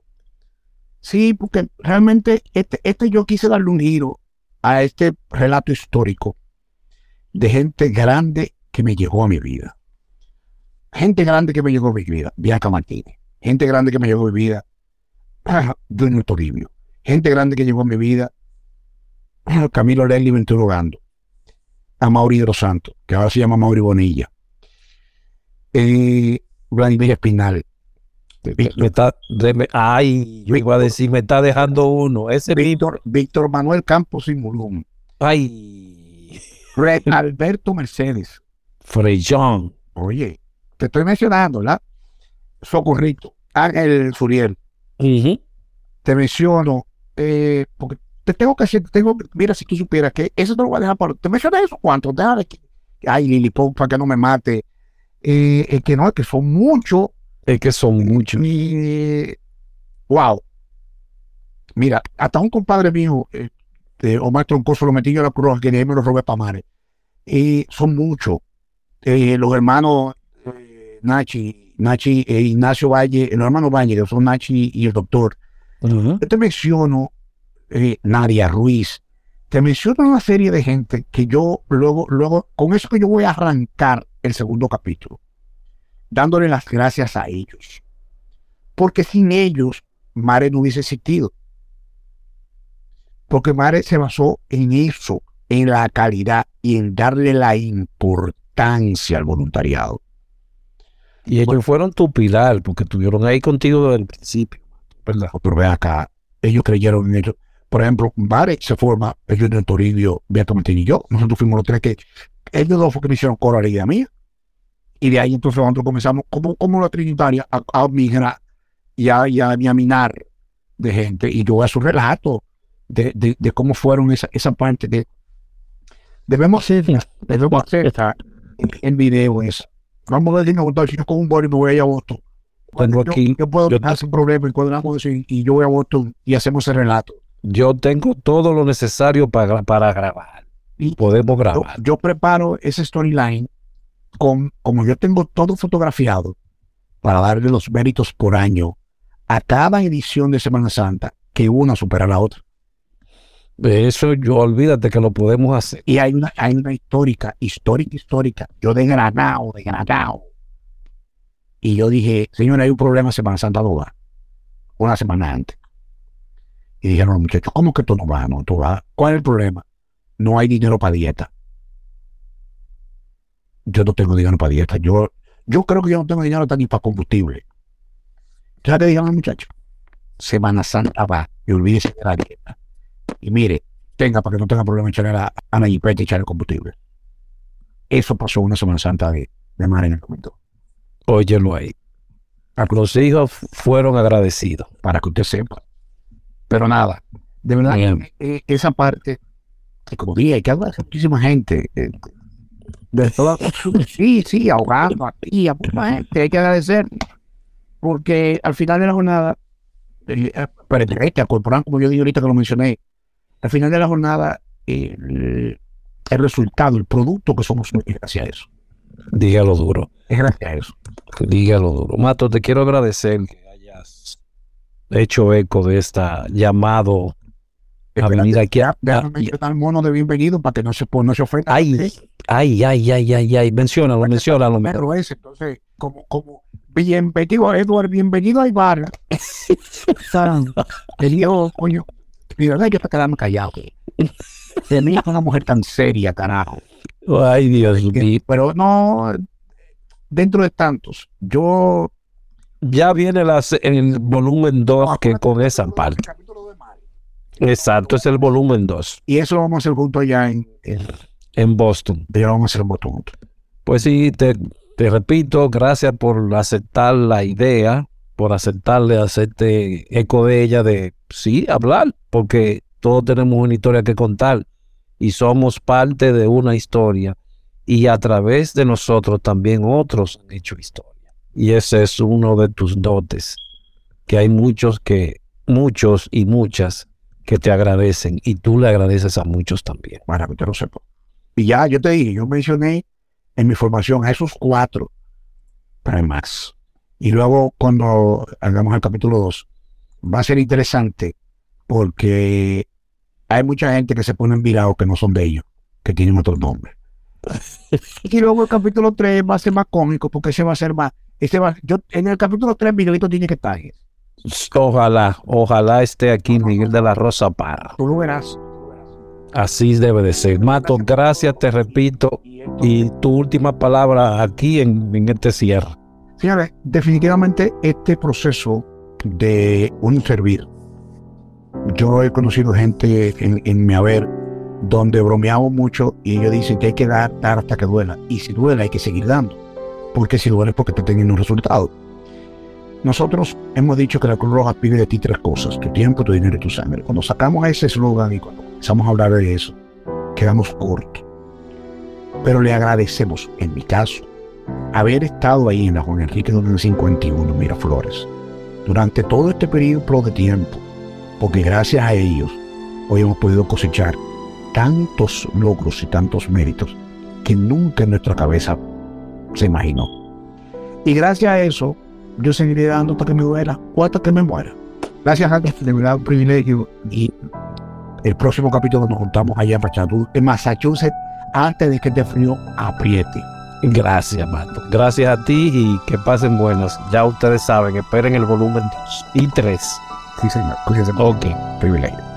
Sí, porque realmente este, este yo quise darle un giro a este relato histórico de gente grande que me llegó a mi vida. Gente grande que me llegó a mi vida, Bianca Martínez. Gente grande que me llegó a mi vida, Junior Toribio. Gente grande que llegó a mi vida, Camilo Leslie Venturo Gando a Mauri de los Santos, que ahora se llama Mauri Bonilla. Eh, Vladimir Espinal. Me está, de- ay, yo iba a decir, me está dejando uno. Ese. Víctor, Víctor Manuel Campos Simulum. Ay, Red Alberto Mercedes. Freyón. Oye, te estoy mencionando, ¿verdad? Socorrito. Ángel Suriel. Te menciono, eh, porque te tengo que hacer, te tengo, mira, si tú supieras que eso te lo voy a dejar para. Te mencioné eso cuánto, déjame que. Ay, Lili Pop, para que no me mate. Eh, es que no, es que son muchos. Es que son muchos. Y, wow. Mira, hasta un compadre mío, eh, de Omar Troncoso, lo metí yo a la cruz, que me lo robé para mares. Y son muchos. Eh, los hermanos eh, Nachi, Nachi e Ignacio Valle, los hermanos Valle, que son Nachi y el doctor. Yo te menciono Nadia Ruiz, te menciono una serie de gente que yo luego, luego, con eso que yo voy a arrancar el segundo capítulo, dándole las gracias a ellos. Porque sin ellos, Mare no hubiese existido. Porque Mare se basó en eso, en la calidad y en darle la importancia al voluntariado. Y ellos fueron tu pilar, porque estuvieron ahí contigo desde el principio. ¿Verdad? Pero ve acá, ellos creyeron en ellos. Por ejemplo, Mare se forma, ellos en Toribio, Beato Martín y yo. Nosotros fuimos los tres que, ellos dos fue que me hicieron coro a la idea mía. Y de ahí entonces nosotros comenzamos, como, como la Trinitaria, a, a migrar y a, y a, y a minar de gente. Y yo voy a su relato de, de, de cómo fueron esa, esa parte de. Debemos hacer, debemos hacer el video es. Vamos a decir, si yo con un boli me voy a Boston. Tengo Yo- aquí, yo puedo yo- sin problema y cuadramos eso y, y yo voy a Boston y hacemos el relato. yo tengo todo lo necesario para, para grabar. Y Podemos yo, grabar. yo preparo ese storyline con, como yo tengo todo fotografiado para darle los méritos por año a cada edición de Semana Santa que una supera a la otra. De eso yo olvídate que lo podemos hacer. Y hay una, hay una histórica, histórica, histórica. Yo de Granado, de Granado. Y yo dije, señor, hay un problema Semana Santa 2, una semana antes. Y dijeron los muchachos, ¿cómo que tú no vas? No, tú vas. ¿Cuál es el problema? No hay dinero para dieta. Yo no tengo dinero para dieta. Yo, yo creo que yo no tengo dinero ni para combustible. ¿Sabes qué dijeron los muchachos? Semana Santa va y olvídese de la dieta. Y mire, tenga para que no tenga problema echarle a, a la jipeta y echarle combustible. Eso pasó una Semana Santa de, de mar en el momento. Óyelo ahí. Los hijos fueron agradecidos. para que usted sepa. Pero nada, de verdad, Bien. eh, esa parte, como dije, hay que hablar de muchísima gente. Eh, de toda, sí, sí, ahogando aquí, a mucha gente, hay que agradecer. Porque al final de la jornada, eh, eh, pertenece a Corporán, como yo dije ahorita que lo mencioné, al final de la jornada, eh, el, el resultado, el producto que somos es gracias a eso. Dígalo duro. Es gracias a eso. Dígalo duro. Mato, te quiero agradecer que hayas hecho eco de esta llamado a venir aquí a... Mencionar mono de bienvenido para que no se, no se ofenda. Ay, ay, ay, ay, ay, ay. Menciónalo, menciónalo. Pero ese, entonces, como, como, bienvenido, Edward, bienvenido a Ibarra. Te digo, coño, mi verdad, yo te quedarme callado. Tenía una mujer tan seria, carajo. Ay, Dios mío. Pero no, dentro de tantos, yo. Ya viene el volumen 2 que con esa parte. Exacto, es el volumen 2 Y eso lo vamos a hacer juntos allá en. en en Boston. ya lo vamos a hacer en botón juntos. Pues sí, te, te repito, gracias por aceptar la idea, por aceptarle, hacerte eco de ella, de sí, hablar, porque todos tenemos una historia que contar y somos parte de una historia y a través de nosotros también otros han hecho historia. Y ese es uno de tus dotes, que hay muchos que, muchos y muchas que te agradecen y tú le agradeces a muchos también. para que usted lo sepa. Y ya, yo te dije, yo mencioné en mi formación a esos cuatro, pero hay más. Y luego, cuando hagamos el capítulo 2, va a ser interesante porque hay mucha gente que se pone en virado que no son de ellos, que tienen otros nombres. y luego el capítulo 3 va a ser más cómico porque ese va a ser más. Ese va, yo, en el capítulo 3, Miguelito tiene que estar. Ojalá, ojalá esté aquí Miguel de la Rosa Parra. Tú lo verás. Así debe de ser. Mato, gracias, te repito. Y tu última palabra aquí en, en este cierre. Señores, definitivamente este proceso de un servir, yo he conocido gente en, en mi haber donde bromeamos mucho y ellos dicen que hay que dar, dar hasta que duela. Y si duele hay que seguir dando, porque si duele es porque está teniendo un resultado. Nosotros hemos dicho que la Cruz Roja pide de ti tres cosas, tu tiempo, tu dinero y tu sangre. Cuando sacamos ese eslogan y cuando empezamos a hablar de eso, quedamos cortos. Pero le agradecemos, en mi caso, haber estado ahí en la Juan Enrique del 51 Miraflores durante todo este periodo de tiempo, porque gracias a ellos hoy hemos podido cosechar tantos logros y tantos méritos que nunca en nuestra cabeza se imaginó. Y gracias a eso, yo seguiré dando hasta que me duela o hasta que me muera. Gracias a Dios, de verdad, un privilegio. Y el próximo capítulo nos juntamos allá en Massachusetts, en Massachusetts antes de que este frío apriete. Gracias, Mato. Gracias a ti y que pasen buenas. Ya ustedes saben, esperen el volumen 2 y 3. Sí, señor. Cuídense. Ok. Privilegio.